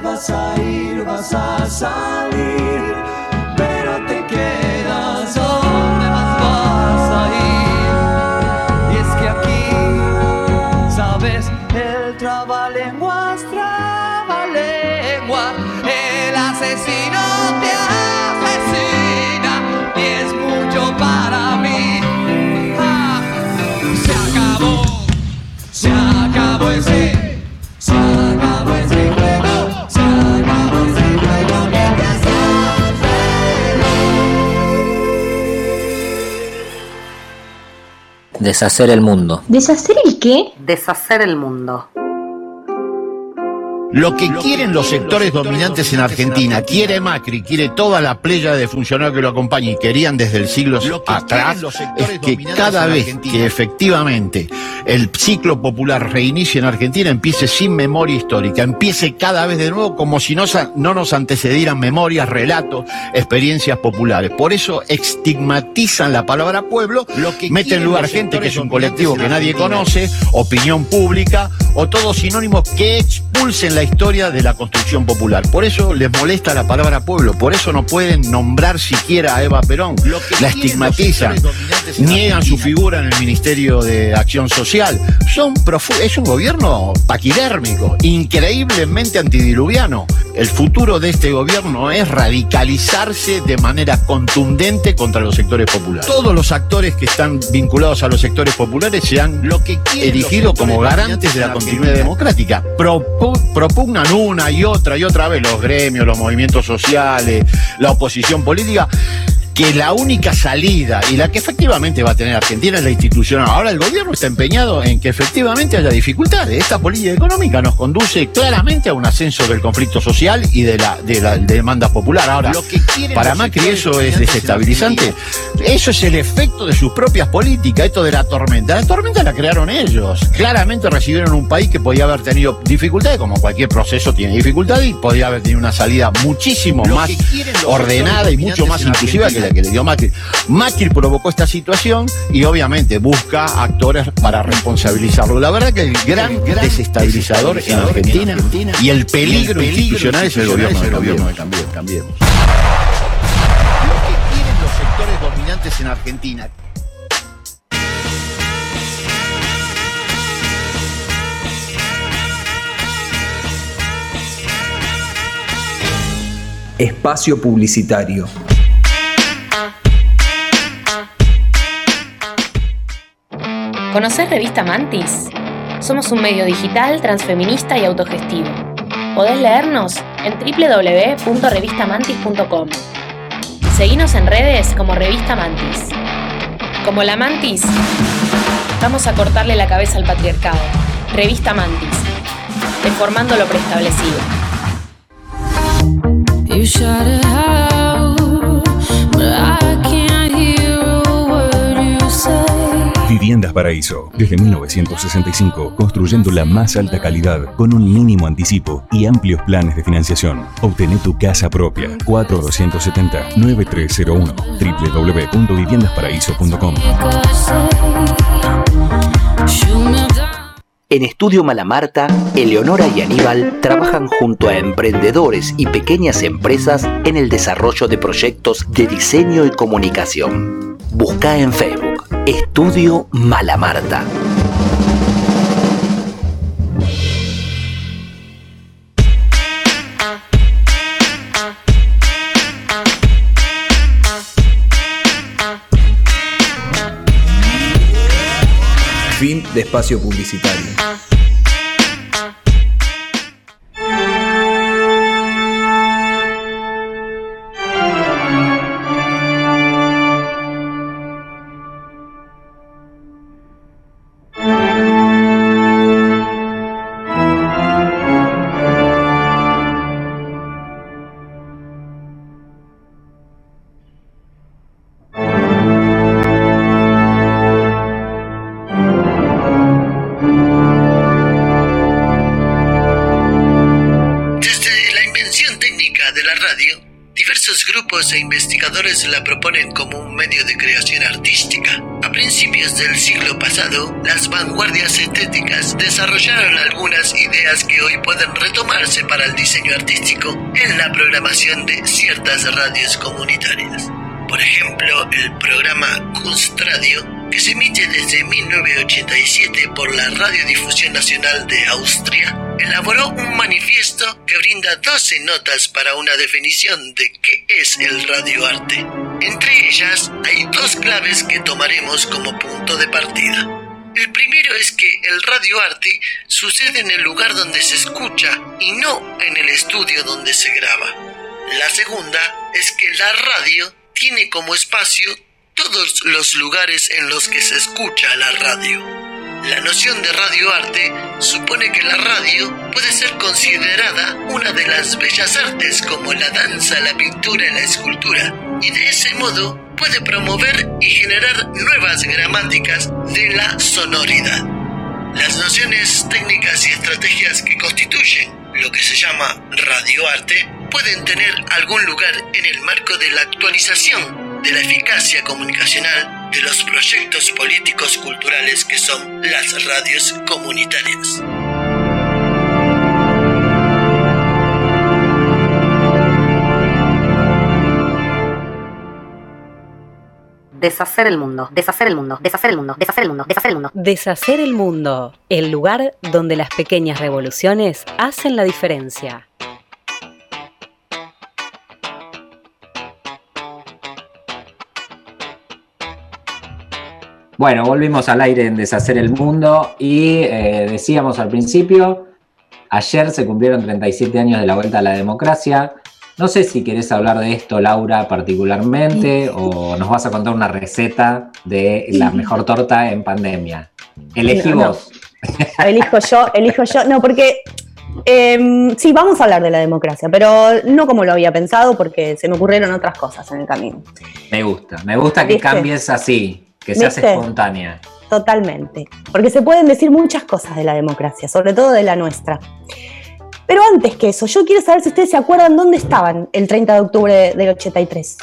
Vas a ir, vas a salir,
Deshacer el mundo.
¿Deshacer el qué?
Deshacer el mundo.
Lo que quieren los sectores dominantes en Argentina, quiere Macri, quiere toda la playa de funcionarios que lo acompaña y querían desde el siglo atrás, es que cada vez que efectivamente el ciclo popular reinicie en Argentina, empiece sin memoria histórica, empiece cada vez de nuevo como si no, no nos antecedieran memorias, relatos, experiencias populares. Por eso estigmatizan la palabra pueblo, meten en lugar gente que es un colectivo que nadie conoce, opinión pública o todos sinónimos que expulsen la historia de la construcción popular. Por eso les molesta la palabra pueblo, por eso no pueden nombrar siquiera a Eva Perón, la estigmatizan, niegan su figura en el Ministerio de Acción Social. Son es un gobierno paquidérmico, increíblemente antidiluviano. El futuro de este gobierno es radicalizarse de manera contundente contra los sectores populares. Todos los actores que están vinculados a los sectores populares se han erigido como garantes de la continuidad democrática. Propu- propugnan una y otra y otra vez los gremios, los movimientos sociales, la oposición política que la única salida y la que efectivamente va a tener Argentina es la institucional. Ahora el gobierno está empeñado en que efectivamente haya dificultades. Esta política económica nos conduce claramente a un ascenso del conflicto social y de la, de la demanda popular. Ahora, para Macri eso es desestabilizante. Eso es el efecto de sus propias políticas, esto de la tormenta. La tormenta la crearon ellos. Claramente recibieron un país que podía haber tenido dificultades, como cualquier proceso tiene dificultades, y podía haber tenido una salida muchísimo más ordenada y mucho más inclusiva que la que le dio Macri. Macri provocó esta situación y obviamente busca actores para responsabilizarlo. La verdad que el gran desestabilizador en Argentina y el peligro institucional es el gobierno de Cambiemos. Cambiemos. Lo que quieren los sectores dominantes en Argentina.
Espacio publicitario.
¿Conocer Revista Mantis? Somos un medio digital, transfeminista y autogestivo. Podés leernos en www.revistamantis.com. Seguinos en redes como Revista Mantis. Como la Mantis, vamos a cortarle la cabeza al patriarcado. Revista Mantis. Deformando lo preestablecido.
Viviendas Paraíso. Desde 1965, construyendo la más alta calidad con un mínimo anticipo y amplios planes de financiación. Obtené tu casa propia. 4270-9301. www.viviendasparaíso.com.
En Estudio Malamarta, Eleonora y Aníbal trabajan junto a emprendedores y pequeñas empresas en el desarrollo de proyectos de diseño y comunicación. Busca en Facebook Estudio Malamarta. Fin de espacio publicitario.
Grupos e investigadores la proponen como un medio de creación artística. A principios del siglo pasado, las vanguardias estéticas desarrollaron algunas ideas que hoy pueden retomarse para el diseño artístico en la programación de ciertas radios comunitarias. Por ejemplo, el programa Kunst Radio, que se emite desde 1987 por la Radiodifusión Nacional de Austria, elaboró un manifiesto que brinda 12 notas para una definición de qué es el radioarte. Entre ellas hay dos claves que tomaremos como punto de partida. El primero es que el radioarte sucede en el lugar donde se escucha y no en el estudio donde se graba. La segunda es que la radio tiene como espacio todos los lugares en los que se escucha la radio. La noción de radioarte supone que la radio puede ser considerada una de las bellas artes como la danza, la pintura y la escultura, y de ese modo puede promover y generar nuevas gramáticas de la sonoridad. Las nociones técnicas y estrategias que constituyen lo que se llama radioarte pueden tener algún lugar en el marco de la actualización de la eficacia comunicacional de los proyectos políticos culturales que son las radios comunitarias.
Deshacer el mundo, deshacer el mundo, deshacer el mundo, deshacer el mundo, deshacer el mundo. Deshacer el mundo, el lugar donde las pequeñas revoluciones hacen la diferencia.
Bueno, volvimos al aire en Deshacer el Mundo y eh, decíamos al principio, ayer se cumplieron 37 años de la vuelta a la democracia. No sé si querés hablar de esto, Laura, particularmente, o nos vas a contar una receta de la mejor torta en pandemia. Elegí
No, no.
vos.
Elijo yo, elijo yo. No, porque eh, sí, vamos a hablar de la democracia, pero no como lo había pensado, porque se me ocurrieron otras cosas en el camino.
Me gusta, me gusta que
¿Viste?
cambies así, que seas
¿Viste?
espontánea.
Totalmente. Porque se pueden decir muchas cosas de la democracia, sobre todo de la nuestra. Pero antes que eso, yo quiero saber si ustedes se acuerdan dónde estaban el 30 de octubre del 83.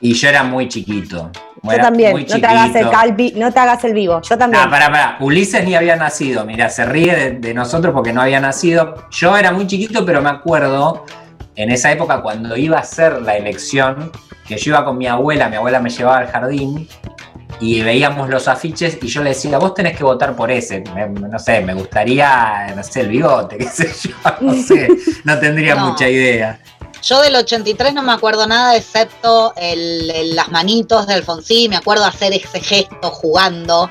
Y yo era muy chiquito.
Yo también, no te, hagas el calvi, no te hagas el vivo, yo también.
Ah, pará, pará. Ulises ni había nacido. Mira, se ríe de, de nosotros porque no había nacido. Yo era muy chiquito, pero me acuerdo en esa época cuando iba a hacer la elección, que yo iba con mi abuela, mi abuela me llevaba al jardín y veíamos los afiches y yo le decía, vos tenés que votar por ese. Me- no sé, me gustaría, no sé, el bigote, qué sé yo, no sé, no tendría
No.
mucha idea.
Yo del 83 no me acuerdo nada excepto el- el- las manitos de Alfonsín, me acuerdo hacer ese gesto jugando,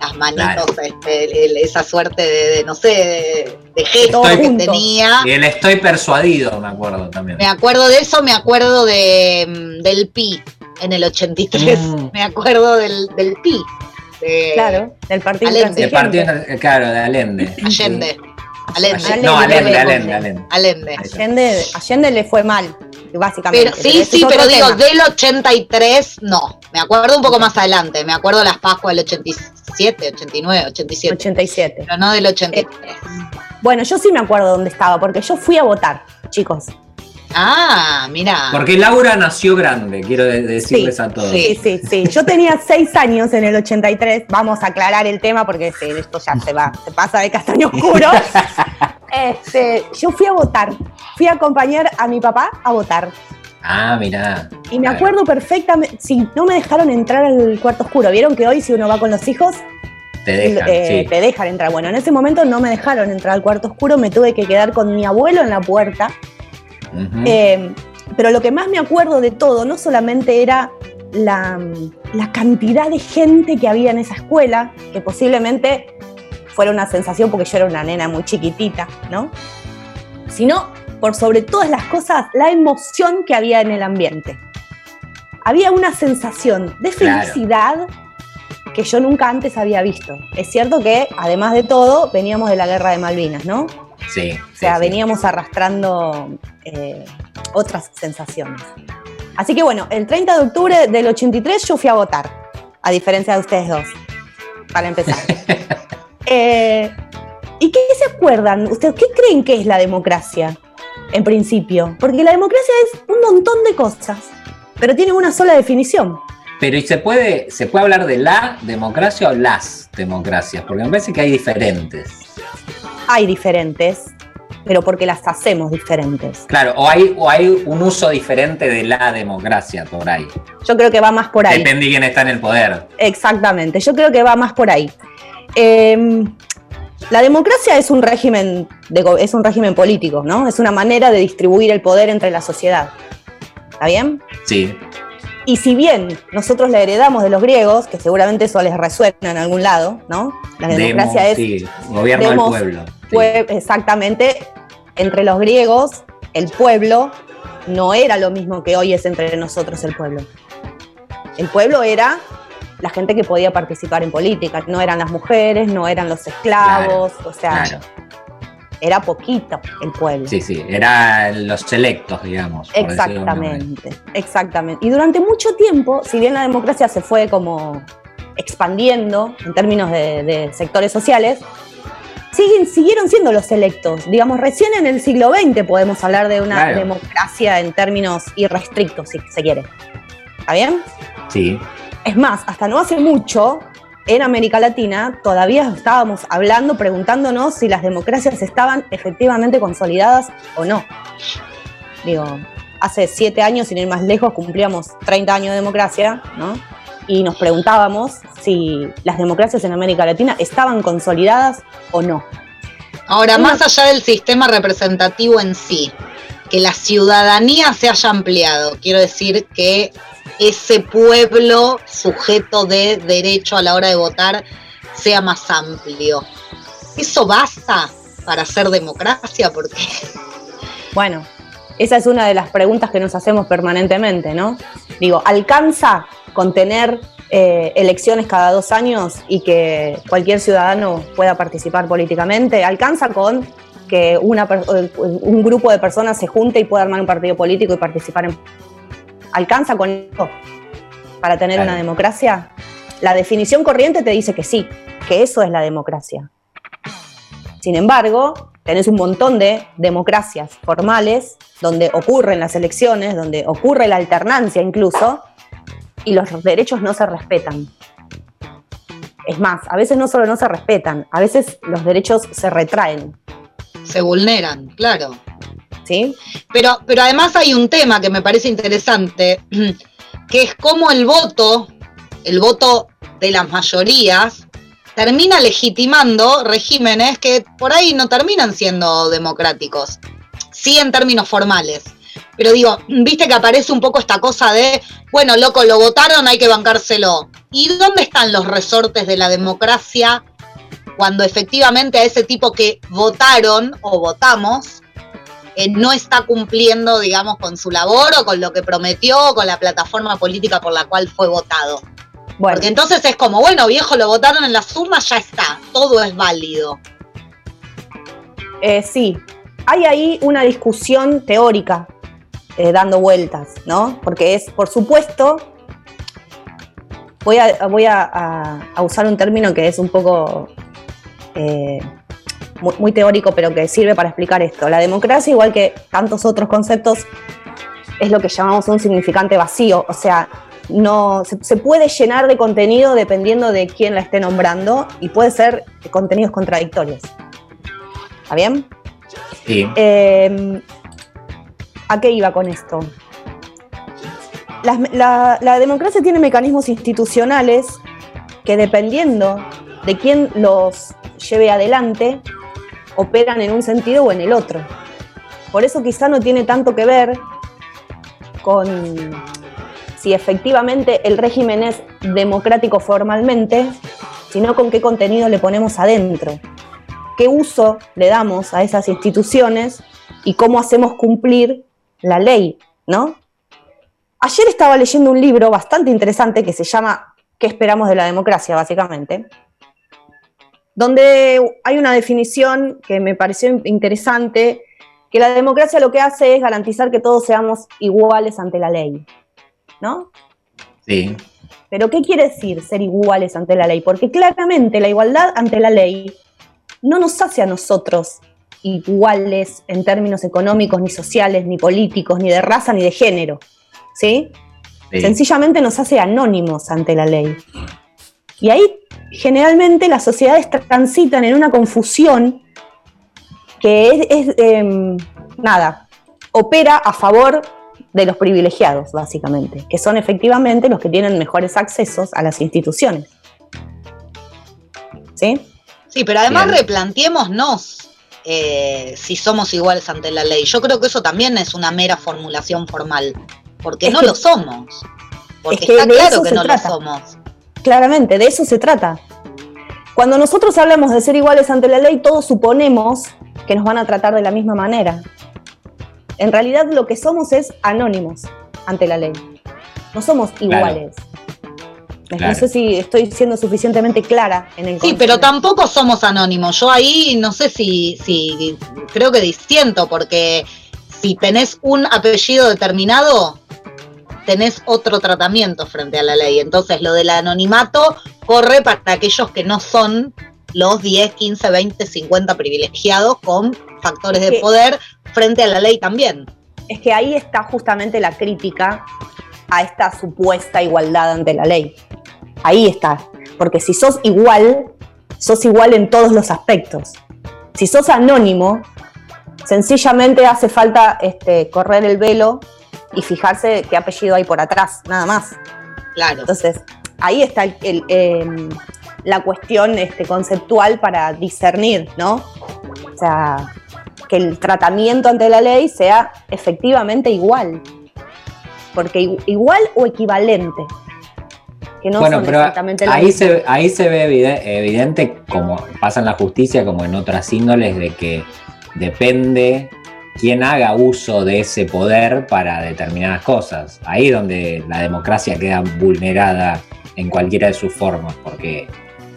las manitos, este, el- el- esa suerte de, de, no sé, de, de gesto
Estoy-
que tenía.
Y el estoy persuadido, me acuerdo también.
Me acuerdo de eso, me acuerdo de, mm, del PI en el 83,
Mm.
me acuerdo del, del PI. de
Claro, del partido
Allende.
El partido, claro, de Allende.
Allende. Allende.
No, Allende,
Allende.
Allende, Allende.
Allende.
Allende, Allende le fue mal, básicamente.
Pero, sí, sí, pero digo,
tema.
del 83 no. Me acuerdo un poco más adelante. Me acuerdo las Pascuas del 87, 89, 87.
87.
Pero no del 83.
Bueno, yo sí me acuerdo dónde estaba, porque yo fui a votar, chicos.
Ah, mira.
Porque Laura nació grande, quiero de- decirles a todos.
Sí, sí, sí. Yo tenía seis años en el 83. Vamos a aclarar el tema porque sí, esto ya se va, se pasa de castaño oscuro. Este, yo fui a votar. Fui a acompañar a mi papá a votar.
Ah, mirá.
Y me acuerdo perfectamente, si no me dejaron entrar al cuarto oscuro. ¿Vieron que hoy si uno va con los hijos,
Te dejan,
eh,
sí.
te dejan entrar? Bueno, en ese momento no me dejaron entrar al cuarto oscuro, me tuve que quedar con mi abuelo en la puerta. Eh, pero lo que más me acuerdo de todo no solamente era la, la cantidad de gente que había en esa escuela, que posiblemente fuera una sensación porque yo era una nena muy chiquitita, ¿no? Sino, por sobre todas las cosas, la emoción que había en el ambiente. Había una sensación de
Claro.
felicidad que yo nunca antes había visto. Es cierto que, además de todo, veníamos de la guerra de Malvinas, ¿no?
Sí.
O sea, veníamos arrastrando eh, otras sensaciones. Así que bueno, el 30 de octubre del 83 yo fui a votar, a diferencia de ustedes dos, para empezar. Eh, ¿Y qué se acuerdan? ¿Ustedes qué creen que es la democracia en principio? Porque la democracia es un montón de cosas, pero tiene una sola definición.
Pero ¿y se puede, se puede hablar de la democracia o las democracias? Porque me parece que hay diferentes.
Hay diferentes, pero porque las hacemos diferentes.
Claro, o hay, o hay un uso diferente de la democracia por ahí.
Yo creo que va más por ahí.
Depende de quién está en el poder.
Exactamente, yo creo que va más por ahí. Eh, la democracia es un régimen de es un régimen político, ¿no? Es una manera de distribuir el poder entre la sociedad. ¿Está bien?
Sí.
Y si bien nosotros la heredamos de los griegos, que seguramente eso les resuena en algún lado, ¿no? La democracia
Demo,
es
sí, gobierno del pueblo.
fue exactamente entre los griegos, el pueblo no era lo mismo que hoy es entre nosotros el pueblo. El pueblo era la gente que podía participar en política, no eran las mujeres, no eran los esclavos, o sea,
Claro.
era poquito el pueblo.
Sí, sí, eran los selectos, digamos.
Exactamente, exactamente. Y durante mucho tiempo, si bien la democracia se fue como expandiendo en términos de, de sectores sociales, siguen, siguieron siendo los electos. Digamos, recién en el siglo XX podemos hablar de una
Claro.
democracia en términos irrestrictos, si se quiere. ¿Está bien?
Sí,
Es más, hasta no hace mucho, en América Latina, todavía estábamos hablando, preguntándonos si las democracias estaban efectivamente consolidadas o no. Digo, hace siete años, sin ir más lejos, cumplíamos 30 años de democracia, ¿no? Y nos preguntábamos si las democracias en América Latina estaban consolidadas o no.
Ahora, más allá del sistema representativo en sí, que la ciudadanía se haya ampliado, quiero decir que ese pueblo sujeto de derecho a la hora de votar sea más amplio. ¿Eso basta para hacer democracia? Porque
Bueno, esa es una de las preguntas que nos hacemos permanentemente, ¿no? Digo, ¿alcanza con tener eh, elecciones cada dos años y que cualquier ciudadano pueda participar políticamente? ¿Alcanza con que un grupo de personas se junte y pueda armar un partido político y participar en... ¿Alcanza con eso para tener
Claro.
una democracia? La definición corriente te dice que sí, que eso es la democracia. Sin embargo, tenés un montón de democracias formales donde ocurren las elecciones, donde ocurre la alternancia incluso, y los derechos no se respetan. Es más, a veces no solo no se respetan, a veces los derechos se retraen.
se vulneran, claro. Pero, pero además hay un tema que me parece interesante, que es cómo el voto, el voto de las mayorías, termina legitimando regímenes que por ahí no terminan siendo democráticos. Sí en términos formales. Pero digo, viste que aparece un poco esta cosa de, bueno, loco, lo votaron, hay que bancárselo. ¿Y dónde están los resortes de la democracia cuando efectivamente a ese tipo que votaron o votamos eh, no está cumpliendo, digamos, con su labor o con lo que prometió o con la plataforma política por la cual fue votado?
Bueno,
Porque entonces es como, bueno, viejo, lo votaron en las urnas, ya está, todo es válido.
eh, sí, hay ahí una discusión teórica eh, dando vueltas, ¿no? Porque es, por supuesto, voy a, voy a- a- a usar un término que es un poco eh, muy, muy teórico, pero que sirve para explicar esto. La democracia, igual que tantos otros conceptos, es lo que llamamos un significante vacío, o sea, no, se, se puede llenar de contenido dependiendo de quién la esté nombrando y puede ser contenidos contradictorios. ¿Está bien?
sí.
Eh, ¿A qué iba con esto? La democracia tiene mecanismos institucionales que dependiendo de quién los lleve adelante, operan en un sentido o en el otro. Por eso quizá no tiene tanto que ver con si efectivamente el régimen es democrático formalmente, sino con qué contenido le ponemos adentro, qué uso le damos a esas instituciones y cómo hacemos cumplir la ley, ¿no? Ayer estaba leyendo un libro bastante interesante que se llama ¿Qué esperamos de la democracia? básicamente, donde hay una definición que me pareció interesante, que la democracia lo que hace es garantizar que todos seamos iguales ante la ley, ¿no?
Sí,
Pero ¿qué quiere decir ser iguales ante la ley? Porque claramente la igualdad ante la ley no nos hace a nosotros iguales en términos económicos, ni sociales, ni políticos, ni de raza, ni de género. ¿Sí?
sí.
Sencillamente nos hace anónimos ante la ley. Y ahí generalmente las sociedades transitan en una confusión que es, es, em, nada, opera a favor de los privilegiados, básicamente, que son efectivamente los que tienen mejores accesos a las instituciones. ¿Sí?
Sí, pero además
Bien.
replanteémonos eh, si somos iguales ante la ley. Yo creo que eso también es una mera formulación formal, porque
Es
no
que-
lo somos. Porque
es que
está claro que no
trata.
lo somos.
Claramente, de eso se trata. Cuando nosotros hablamos de ser iguales ante la ley, todos suponemos que nos van a tratar de la misma manera. En realidad lo que somos es anónimos ante la ley. No somos iguales. No sé si estoy siendo suficientemente clara en el
Sí,
concepto.
pero tampoco somos anónimos. Yo ahí no sé si, si creo que disiento, porque si tenés un apellido determinado, tenés otro tratamiento frente a la ley. Entonces, lo del anonimato corre para aquellos que no son los 10, 15, 20, 50 privilegiados con factores de poder frente a la ley también.
Es que ahí está justamente la crítica a esta supuesta igualdad ante la ley. Ahí está. Porque si sos igual, sos igual en todos los aspectos. Si sos anónimo, sencillamente hace falta este, correr el velo y fijarse qué apellido hay por atrás, nada más.
Claro.
Entonces, ahí está el- el, em, la cuestión este, conceptual para discernir, ¿no? O sea, que el tratamiento ante la ley sea efectivamente igual. Porque igual o equivalente. Que no
bueno,
son
pero
exactamente
ahí se, ahí se ve evide- evidente, como pasa en la justicia, como en otras índoles, de que depende quién haga uso de ese poder para determinadas cosas. Ahí es donde la democracia queda vulnerada en cualquiera de sus formas, porque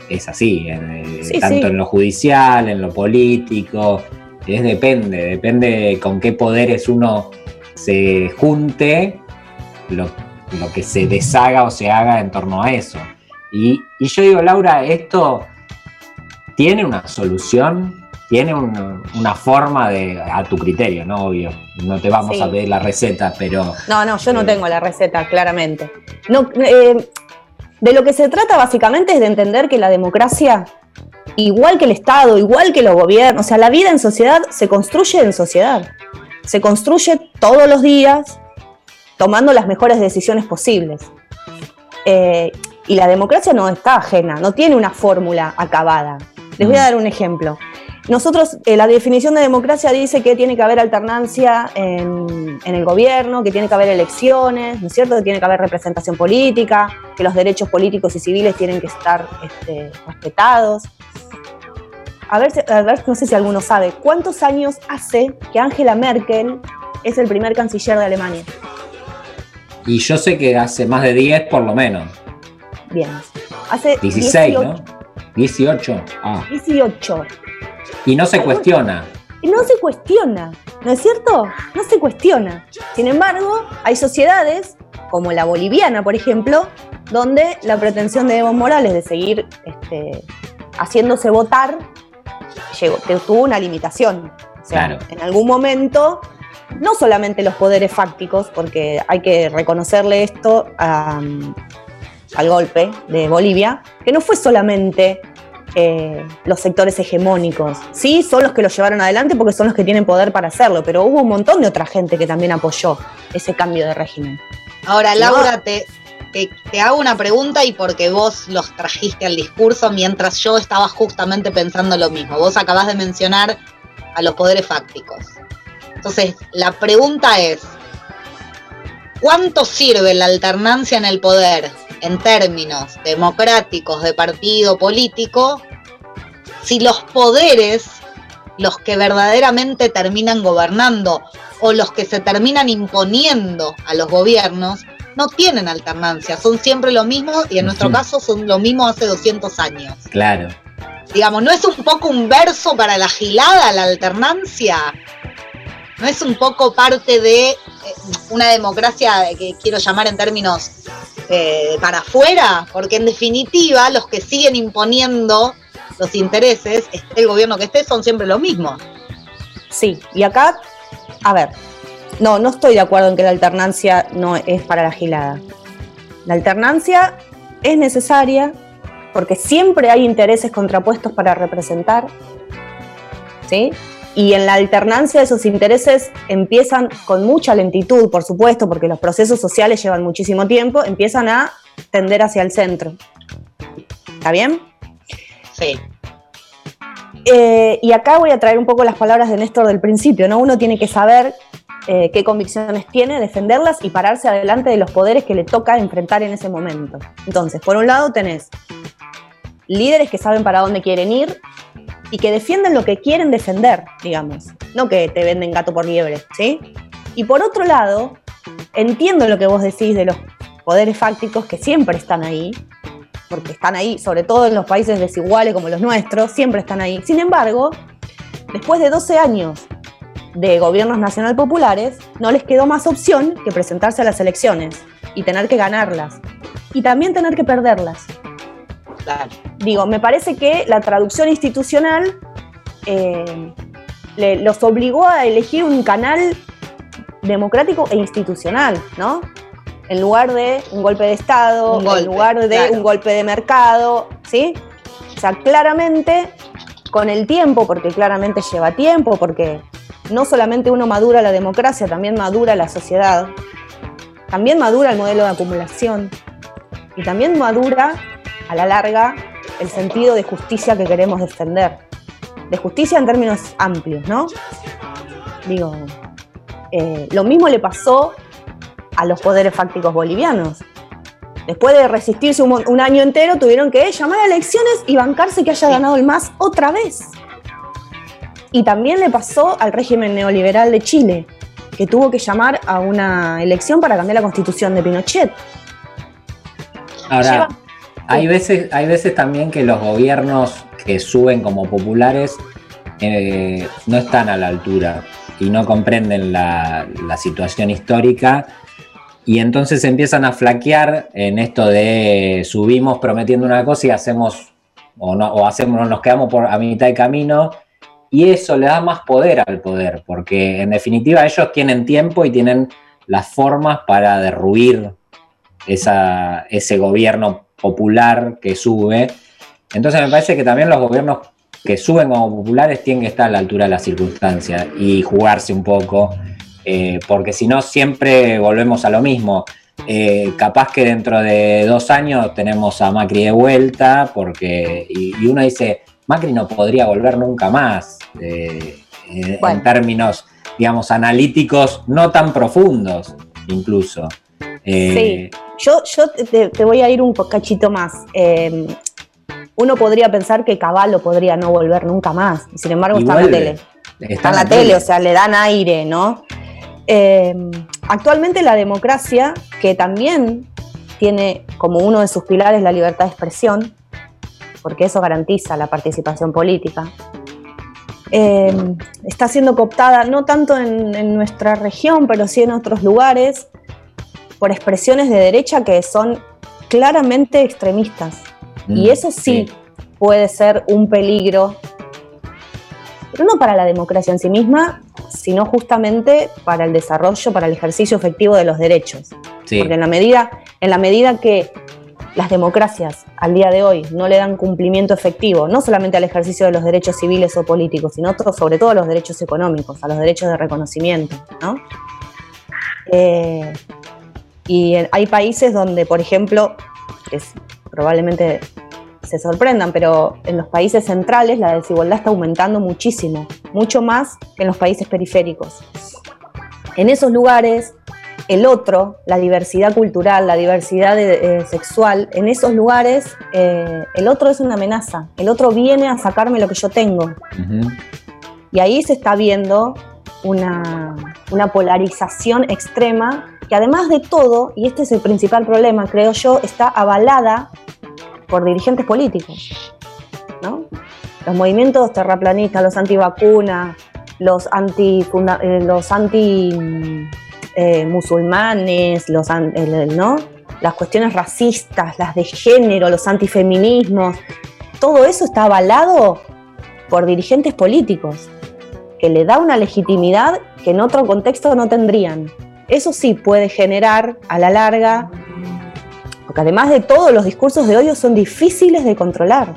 es así, en-
Sí,
tanto
sí.
en lo judicial, en lo político, es depende, depende con qué poderes uno se junte, lo, lo que se deshaga o se haga en torno a eso. Y, y yo digo, Laura, esto tiene una solución, tiene un- una forma de, a tu criterio, ¿no? Obvio, no te vamos
Sí.
a pedir la receta, pero
No, no, yo no tengo la receta, claramente. No, eh, de lo que se trata básicamente es de entender que la democracia, igual que el Estado, igual que los gobiernos, o sea, la vida en sociedad se construye en sociedad. Se construye todos los días tomando las mejores decisiones posibles. Eh, y la democracia no está ajena, no tiene una fórmula acabada. Les voy a dar un ejemplo. Nosotros, eh, la definición de democracia dice que tiene que haber alternancia en, en el gobierno, que tiene que haber elecciones, ¿no es cierto? Que tiene que haber representación política, que los derechos políticos y civiles tienen que estar este, respetados. A ver, a ver, no sé si alguno sabe, ¿cuántos años hace que Angela Merkel es el primer canciller de Alemania?
y yo sé que hace más de 10 por lo menos.
Bien. Hace
16,
18,
¿no? 18. Ah.
18.
Y no se cuestiona.
Y no se cuestiona, ¿no es cierto? No se cuestiona. Sin embargo, hay sociedades, como la boliviana, por ejemplo, donde la pretensión de Evo Morales de seguir este, haciéndose votar llegó, tuvo una limitación. O sea,
Claro.
en algún momento, no solamente los poderes fácticos, porque hay que reconocerle esto a, al golpe de Bolivia, que no fue solamente eh, los sectores hegemónicos. Sí, son los que lo llevaron adelante porque son los que tienen poder para hacerlo, pero hubo un montón de otra gente que también apoyó ese cambio de régimen.
Ahora,
No.
Laura, te, te, te hago una pregunta y porque vos los trajiste al discurso mientras yo estaba justamente pensando lo mismo. Vos acabás de mencionar a los poderes fácticos. Entonces, la pregunta es, ¿cuánto sirve la alternancia en el poder en términos democráticos de partido político si los poderes, los que verdaderamente terminan gobernando o los que se terminan imponiendo a los gobiernos, no tienen alternancia, son siempre lo mismo y en nuestro caso son lo mismo hace 200 años.
Claro.
Digamos, ¿no es un poco un verso para la gilada la alternancia? ¿No es un poco parte de una democracia que quiero llamar en términos eh, para afuera? Porque en definitiva los que siguen imponiendo los intereses, el gobierno que esté, son siempre lo mismo.
Sí, y acá, a ver, no, no estoy de acuerdo en que la alternancia no es para la gilada. La alternancia es necesaria porque siempre hay intereses contrapuestos para representar, ¿sí? Y en la alternancia esos intereses empiezan con mucha lentitud, por supuesto, porque los procesos sociales llevan muchísimo tiempo, empiezan a tender hacia el centro. ¿Está bien?
Sí.
Eh, y acá voy a traer un poco las palabras de Néstor del principio, ¿no? Uno tiene que saber eh, qué convicciones tiene, defenderlas y pararse adelante de los poderes que le toca enfrentar en ese momento. Entonces, por un lado tenés líderes que saben para dónde quieren ir y que defienden lo que quieren defender, digamos, no que te venden gato por liebre, ¿sí? Y por otro lado, entiendo lo que vos decís de los poderes fácticos que siempre están ahí, porque están ahí, sobre todo en los países desiguales como los nuestros, siempre están ahí. Sin embargo, después de 12 años de gobiernos nacional populares, no les quedó más opción que presentarse a las elecciones y tener que ganarlas. Y también tener que perderlas. Digo, me parece que la traducción institucional eh, le- los obligó a elegir un canal democrático e institucional, ¿no? En lugar de un golpe de Estado,
golpe,
en lugar de
claro.
un golpe de mercado, ¿sí? O sea, claramente, con el tiempo, porque claramente lleva tiempo, porque no solamente uno madura la democracia, también madura la sociedad, también madura el modelo de acumulación y también madura, a la larga, el sentido de justicia que queremos defender. De justicia en términos amplios, ¿no? Digo, eh, lo mismo le pasó a los poderes fácticos bolivianos. Después de resistirse un, año entero, tuvieron que llamar a elecciones y bancarse que haya ganado el MAS otra vez. Y también le pasó al régimen neoliberal de Chile, que tuvo que llamar a una elección para cambiar la constitución de Pinochet.
Ahora,
Lleva-
hay veces, hay veces también que los gobiernos que suben como populares eh, no están a la altura y no comprenden la, situación histórica y entonces empiezan a flaquear en esto de subimos prometiendo una cosa y hacemos o no o hacemos nos quedamos por a mitad de camino y eso le da más poder al poder porque en definitiva ellos tienen tiempo y tienen las formas para derruir esa, ese gobierno popular que sube. Entonces me parece que también los gobiernos que suben como populares tienen que estar a la altura de las circunstancias y jugarse un poco, eh, porque si no siempre volvemos a lo mismo. Eh, capaz que dentro de dos años tenemos a Macri de vuelta, porque y, y uno dice, Macri no podría volver nunca más, eh, eh, en términos, digamos, analíticos no tan profundos, incluso. Eh,
Sí, yo, yo te, te voy a ir un cachito más. Eh, uno podría pensar que Caballo podría no volver nunca más, y sin embargo
Y
está en la tele. Está en la tele, o sea, le dan aire, ¿no? Eh, actualmente la democracia, que también tiene como uno de sus pilares la libertad de expresión, porque eso garantiza la participación política, eh, está siendo cooptada no tanto en, en nuestra región, pero sí en otros lugares, por expresiones de derecha que son claramente extremistas. Y
Mm,
eso sí, puede ser un peligro, pero no para la democracia en sí misma, sino justamente para el desarrollo, para el ejercicio efectivo de los derechos.
Sí.
Porque en la medida, en la medida que las democracias al día de hoy no le dan cumplimiento efectivo, no solamente al ejercicio de los derechos civiles o políticos, sino sobre todo a los derechos económicos, a los derechos de reconocimiento, ¿no? Eh, y hay países donde, por ejemplo, es- probablemente se sorprendan, pero en los países centrales la desigualdad está aumentando muchísimo, mucho más que en los países periféricos. En esos lugares, el otro, la diversidad cultural, la diversidad de- eh, sexual, en esos lugares eh, el otro es una amenaza, el otro viene a sacarme lo que yo tengo. Y ahí se está viendo una, una polarización extrema que además de todo, y este es el principal problema, creo yo, está avalada por dirigentes políticos. ¿no? Los movimientos terraplanistas, los antivacunas, los anti, eh, los anti mm, eh, musulmanes, los ¿no? las cuestiones racistas, las de género, los antifeminismos, todo eso está avalado por dirigentes políticos, que le da una legitimidad que en otro contexto no tendrían. Eso sí puede generar a la larga, porque además de todo, los discursos de odio son difíciles de controlar.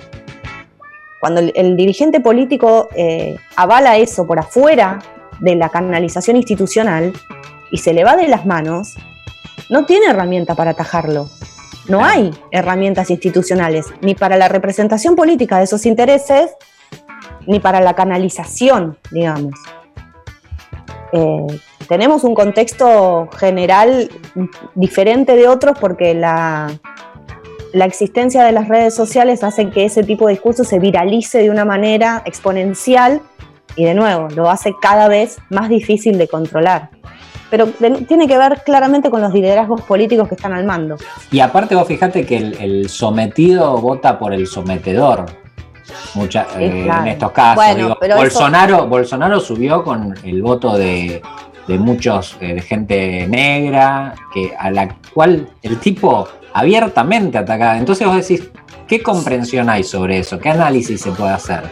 Cuando el, el dirigente político eh, avala eso por afuera de la canalización institucional y se le va de las manos, no tiene herramienta para atajarlo. No hay herramientas institucionales, ni para la representación política de esos intereses, ni para la canalización, digamos. Eh, tenemos un contexto general diferente de otros porque la, la existencia de las redes sociales hace que ese tipo de discurso se viralice de una manera exponencial y de nuevo lo hace cada vez más difícil de controlar. pero tiene que ver claramente con los liderazgos políticos que están al mando.
Y aparte vos fijate que el, el sometido vota por el sometedor. Mucha-
Sí,
eh. En estos casos,
Bueno,
digo,
eso-
Bolsonaro, Bolsonaro subió con el voto de, de muchos, eh, de gente negra, que, a la cual el tipo abiertamente atacaba. Entonces vos decís, ¿qué comprensión hay sobre eso? ¿Qué análisis se puede hacer?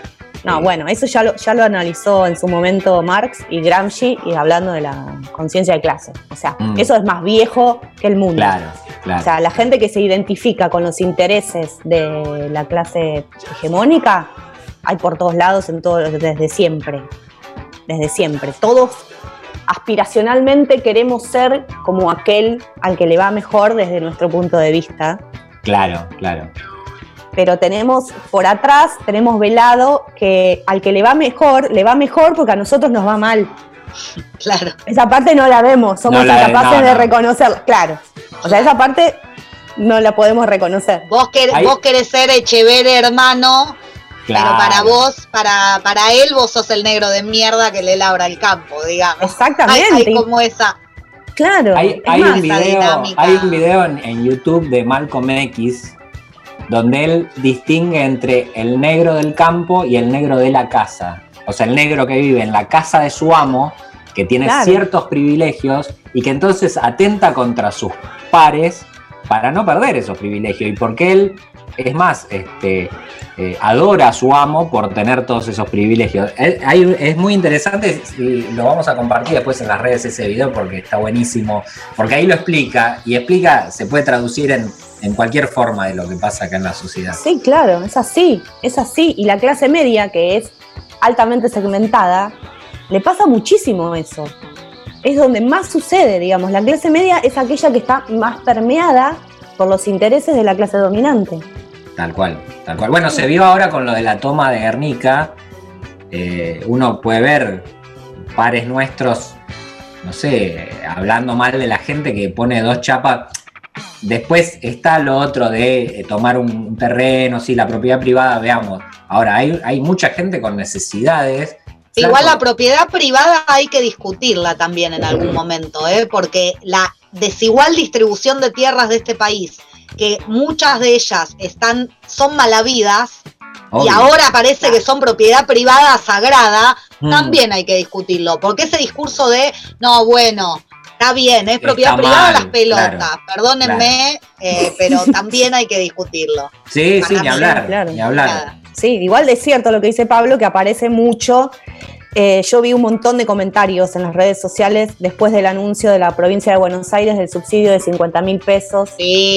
No, bueno, eso ya lo, ya lo analizó en su momento Marx y Gramsci y hablando de la conciencia de clase. O sea,
Mm.
eso es más viejo que el mundo.
Claro, claro.
O sea, la gente que se identifica con los intereses de la clase hegemónica hay por todos lados, en todo, desde siempre. Desde siempre. Todos aspiracionalmente queremos ser como aquel al que le va mejor desde nuestro punto de vista.
Claro, claro.
Pero tenemos por atrás, tenemos velado que al que le va mejor, le va mejor porque a nosotros nos va mal.
Claro.
Esa parte no la vemos, somos
No la ve-
incapaces
no,
de
no.
reconocerla. Claro. O sea, esa parte no la podemos reconocer.
Vos, quer-
Ahí-
vos querés ser Echeverre hermano,
Claro.
pero para vos, para, para él, vos sos el negro de mierda que le labra el campo, digamos.
Exactamente.
Hay, hay como esa.
Claro.
Hay,
es
hay
más,
un video, hay un video en, en YouTube de Malcolm X donde él distingue entre el negro del campo y el negro de la casa. O sea, el negro que vive en la casa de su amo, que tiene
Claro.
ciertos privilegios y que entonces atenta contra sus pares para no perder esos privilegios. Y porque él, es más, este, eh, adora a su amo por tener todos esos privilegios. Es, hay- muy interesante lo vamos a compartir después en las redes ese video porque está buenísimo, porque ahí lo explica y explica, se puede traducir en, en cualquier forma de lo que pasa acá en la sociedad.
Sí, claro, es así, es así. Y la clase media, que es altamente segmentada, le pasa muchísimo eso. Es donde más sucede, digamos. La clase media es aquella que está más permeada por los intereses de la clase dominante.
Tal cual, tal cual. Bueno, se vio ahora con lo de la toma de Guernica. eh, uno puede ver pares nuestros, no sé, hablando mal de la gente que pone dos chapas. Después está lo otro de eh, tomar un, terreno, sí, la propiedad privada, veamos. Ahora, hay, mucha gente con necesidades.
Igual la propiedad privada hay que discutirla también en algún momento, ¿eh? porque la desigual distribución de tierras de este país, que muchas de ellas están, son malavidas, y ahora parece que son propiedad privada sagrada,
Mm.
también hay que discutirlo, porque ese discurso de, no, bueno, está bien, es propiedad
Está
privada
mal,
las pelotas,
claro,
perdónenme, eh, pero también hay que discutirlo.
Sí, sí, ni hablar,
claro.
ni hablar.
Sí, igual es cierto lo que dice Pablo, que aparece mucho. Eh, yo vi un montón de comentarios en las redes sociales después del anuncio de la provincia de Buenos Aires del subsidio de 50 mil pesos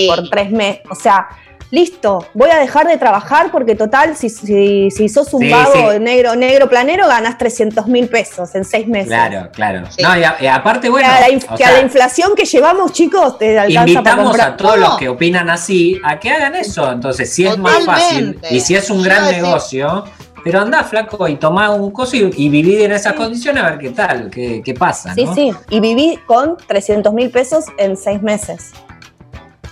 por tres meses. O sea, listo, voy a dejar de trabajar porque total, si, si, si sos un
Sí,
vago
sí.
negro, negro planero, ganas 300 mil pesos en seis meses.
Claro, claro. No, y, a- y aparte, bueno,
que a, la, inf-
o
que a
sea,
la inflación que llevamos, chicos, te alcanza
Invitamos a todos
todo.
los que opinan así a que hagan eso. Entonces, si es más fácil y si es un gran negocio, pero anda flaco y toma un coso y, y viví en esas condiciones a ver qué tal, qué, qué pasa.
Sí,
¿no?
sí, y viví con 300 mil pesos en seis meses.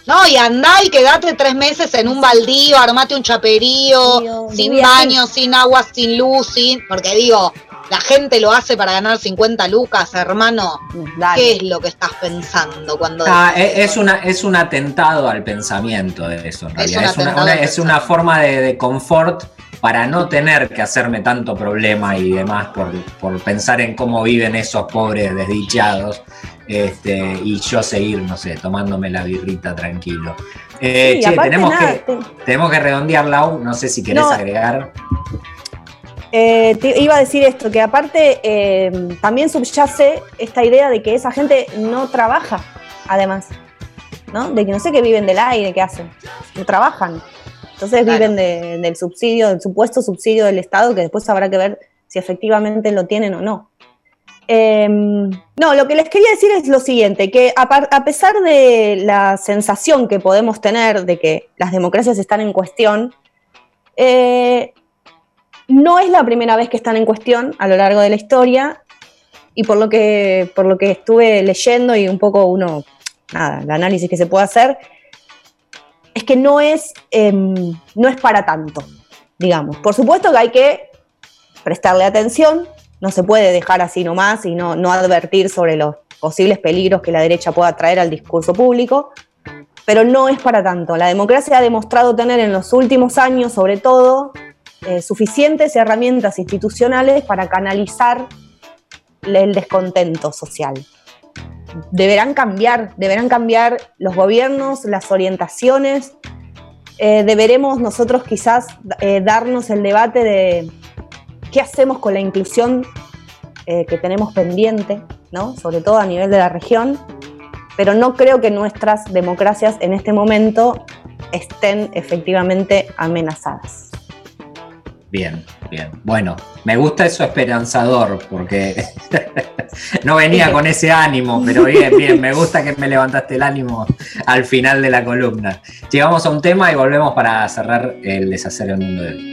No, y andá y quedate tres meses en un baldío, armate un chaperío, sin baño, sin agua, sin luz, sin. Porque digo, la gente lo hace para ganar 50 lucas, hermano. ¿Qué es lo que estás pensando cuando
Ah,
decís
es, es una, es un atentado al pensamiento de eso, en
Es
realidad.
un
Es, una, una- es una forma de, de confort para no tener que hacerme tanto problema y demás por, por pensar en cómo viven esos pobres desdichados este, y yo seguir, no sé, tomándome la birrita tranquilo. Eh,
Sí,
che, tenemos,
nada,
que,
te-
tenemos que redondear, Lau, no sé si querés
No.
agregar.
Eh, te iba a decir esto, que aparte eh, también subyace esta idea de que esa gente no trabaja, además, ¿no? De que no sé qué viven del aire, qué hacen, no trabajan. Entonces viven de- del subsidio, del supuesto subsidio del Estado, que después habrá que ver si efectivamente lo tienen o no. Eh, no, lo que les quería decir es lo siguiente, que a, par- a pesar de la sensación que podemos tener de que las democracias están en cuestión, eh, no es la primera vez que están en cuestión a lo largo de la historia y por lo que, por lo que estuve leyendo y un poco uno, nada, el análisis que se puede hacer, es que no es, em, no es para tanto, digamos. Por supuesto que hay que prestarle atención, no se puede dejar así nomás y no, no advertir sobre los posibles peligros que la derecha pueda traer al discurso público, pero no es para tanto. La democracia ha demostrado tener en los últimos años, sobre todo, eh, suficientes herramientas institucionales para canalizar el descontento social. Deberán cambiar, deberán cambiar los gobiernos, las orientaciones. Eh, deberemos nosotros quizás eh, darnos el debate de qué hacemos con la inclusión eh, que tenemos pendiente, ¿no? sobre todo a nivel de la región, pero no creo que nuestras democracias en este momento estén efectivamente amenazadas.
Bien, bien. Bueno, me gusta eso esperanzador, porque no venía con ese ánimo, pero bien, bien, me gusta que me levantaste el ánimo al final de la columna. Llegamos a un tema y volvemos para cerrar el deshacer el mundo de hoy.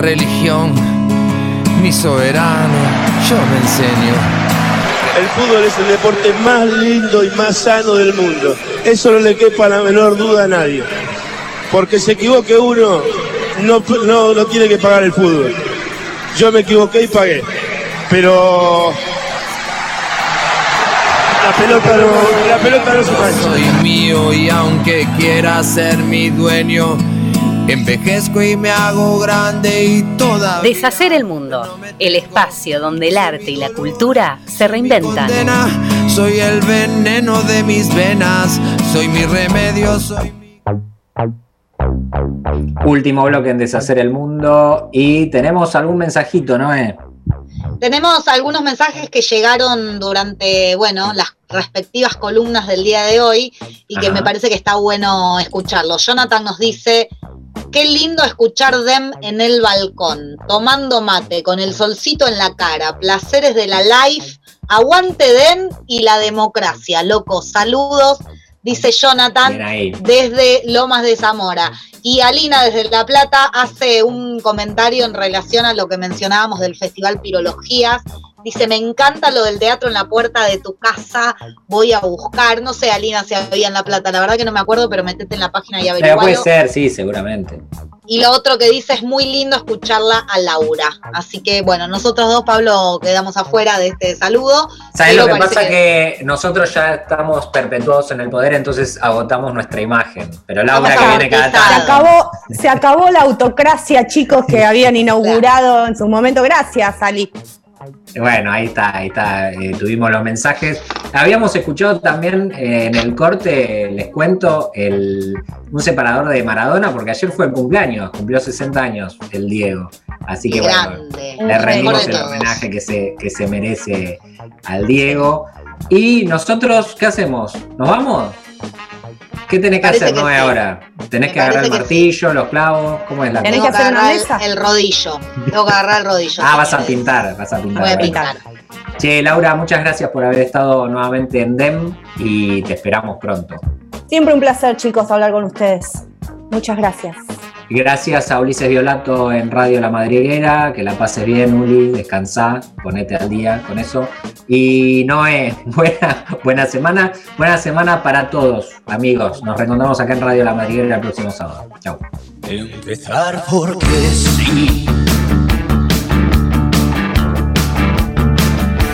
Religión, mi soberano, yo me enseño.
El fútbol es el deporte más lindo y más sano del mundo. Eso no le quepa la menor duda a nadie. Porque se equivoque uno, no, no, no tiene que pagar el fútbol. Yo me equivoqué y pagué. Pero la pelota no, la pelota no se.
Soy mío y aunque quiera ser mi dueño, envejezco y me hago grande y toda
Deshacer el mundo, el espacio donde el arte y la cultura se reinventan.
condena. Soy el veneno de mis venas, soy mi remedio, soy
Último bloque en Deshacer el Mundo. Y tenemos algún mensajito, ¿no? Eh?
Tenemos algunos mensajes que llegaron durante, bueno, las respectivas columnas del día de hoy y que
Ajá.
me parece que está bueno escucharlos. Jonathan nos dice, qué lindo escuchar Dem en el balcón, tomando mate, con el solcito en la cara, placeres de la life, aguante Dem y la democracia, loco, saludos, dice Jonathan desde Lomas de Zamora. Y Alina desde La Plata hace un comentario en relación a lo que mencionábamos del Festival Pirologías. Dice, me encanta lo del teatro en la puerta de tu casa, voy a buscar. No sé, Alina, si había en La Plata, la verdad que no me acuerdo, pero metete en la página y
Pero
averigualo.
puede ser, sí, seguramente.
Y lo otro que dice es muy lindo escucharla a Laura. Así que, bueno, nosotros dos, Pablo, quedamos afuera de este saludo.
¿Sabes
pero
lo que pasa? Que... nosotros ya estamos perpetuados en el poder, entonces agotamos nuestra imagen. Pero Laura que viene cada
Se
tanto.
acabó, se acabó la autocracia, chicos, que habían inaugurado en su momento. Gracias, Ali.
Bueno, ahí está, ahí está. eh, tuvimos los mensajes. Habíamos escuchado también eh, en el corte, les cuento, el, un separador de Maradona, porque ayer fue el cumpleaños, cumplió 60 años el Diego. Así que bueno, le rendimos el homenaje que se, que se merece al Diego. Y nosotros, ¿qué hacemos? ¿Nos vamos? ¿Qué tenés que
Parece
hacer,
que
Noé,
sí.
ahora? ¿Tenés
Me
que agarrar el martillo, los clavos? ¿Cómo es la cosa?
que agarrar el, el rodillo. Tengo que agarrar el rodillo.
Ah, vas a pintar, vas a pintar.
Voy a pintar.
Che, Laura, muchas gracias por haber estado nuevamente en DEM y te esperamos pronto.
Siempre un placer, chicos, hablar con ustedes. Muchas gracias.
Gracias a Ulises Violato en Radio La Madriguera, que la pases bien, Uli, descansá, ponete al día con eso. Y Noé, buena, buena semana, buena semana para todos, amigos. Nos reencontramos acá en Radio La Madriguera el próximo sábado. Chau.
Empezar porque sí.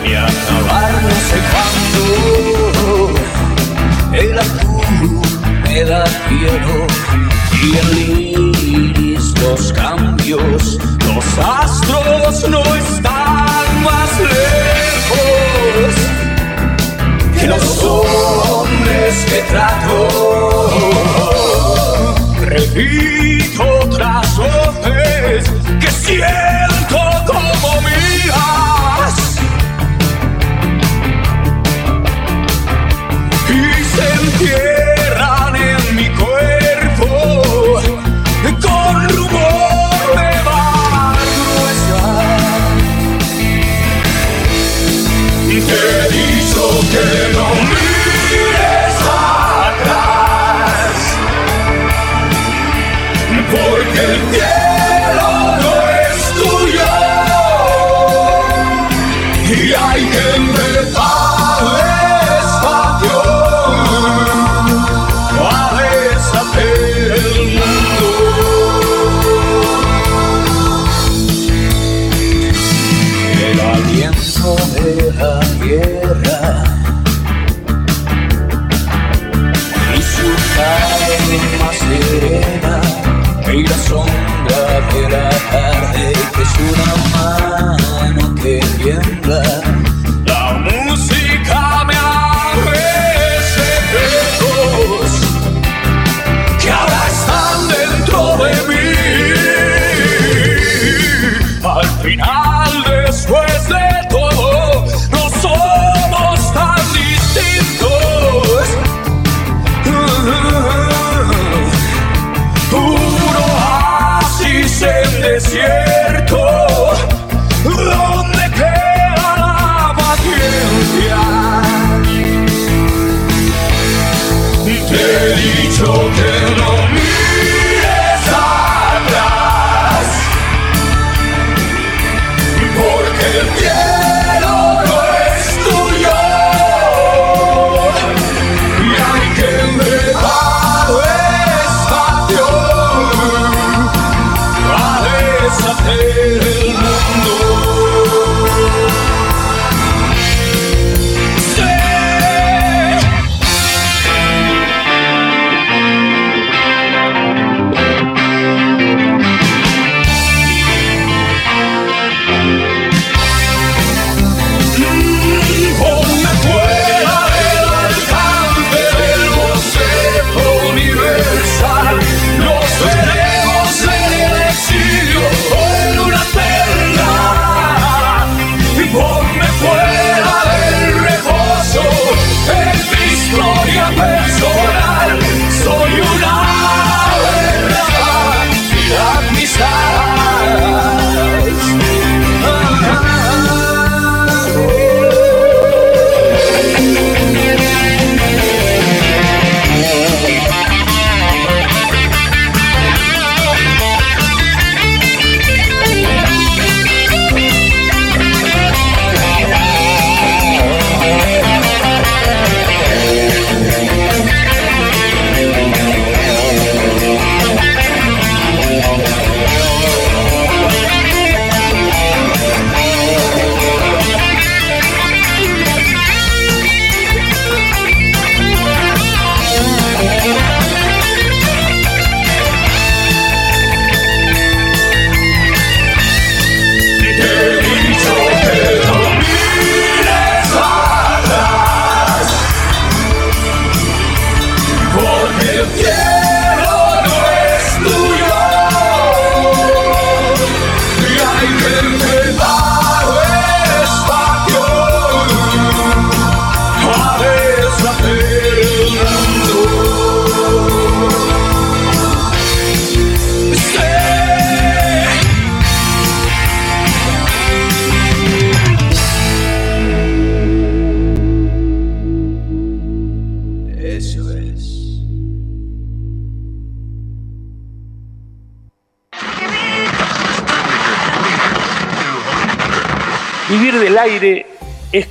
Y acabar no sé cuándo. Quiero. Y el los cambios. Los astros no están más lejos que los hombres que trato. Repito otras voces que siento que no mires atrás. Porque el cielo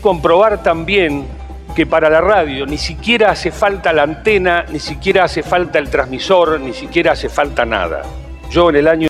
comprobar también que para la radio ni siquiera hace falta la antena, ni siquiera hace falta el transmisor, ni siquiera hace falta nada. Yo en el año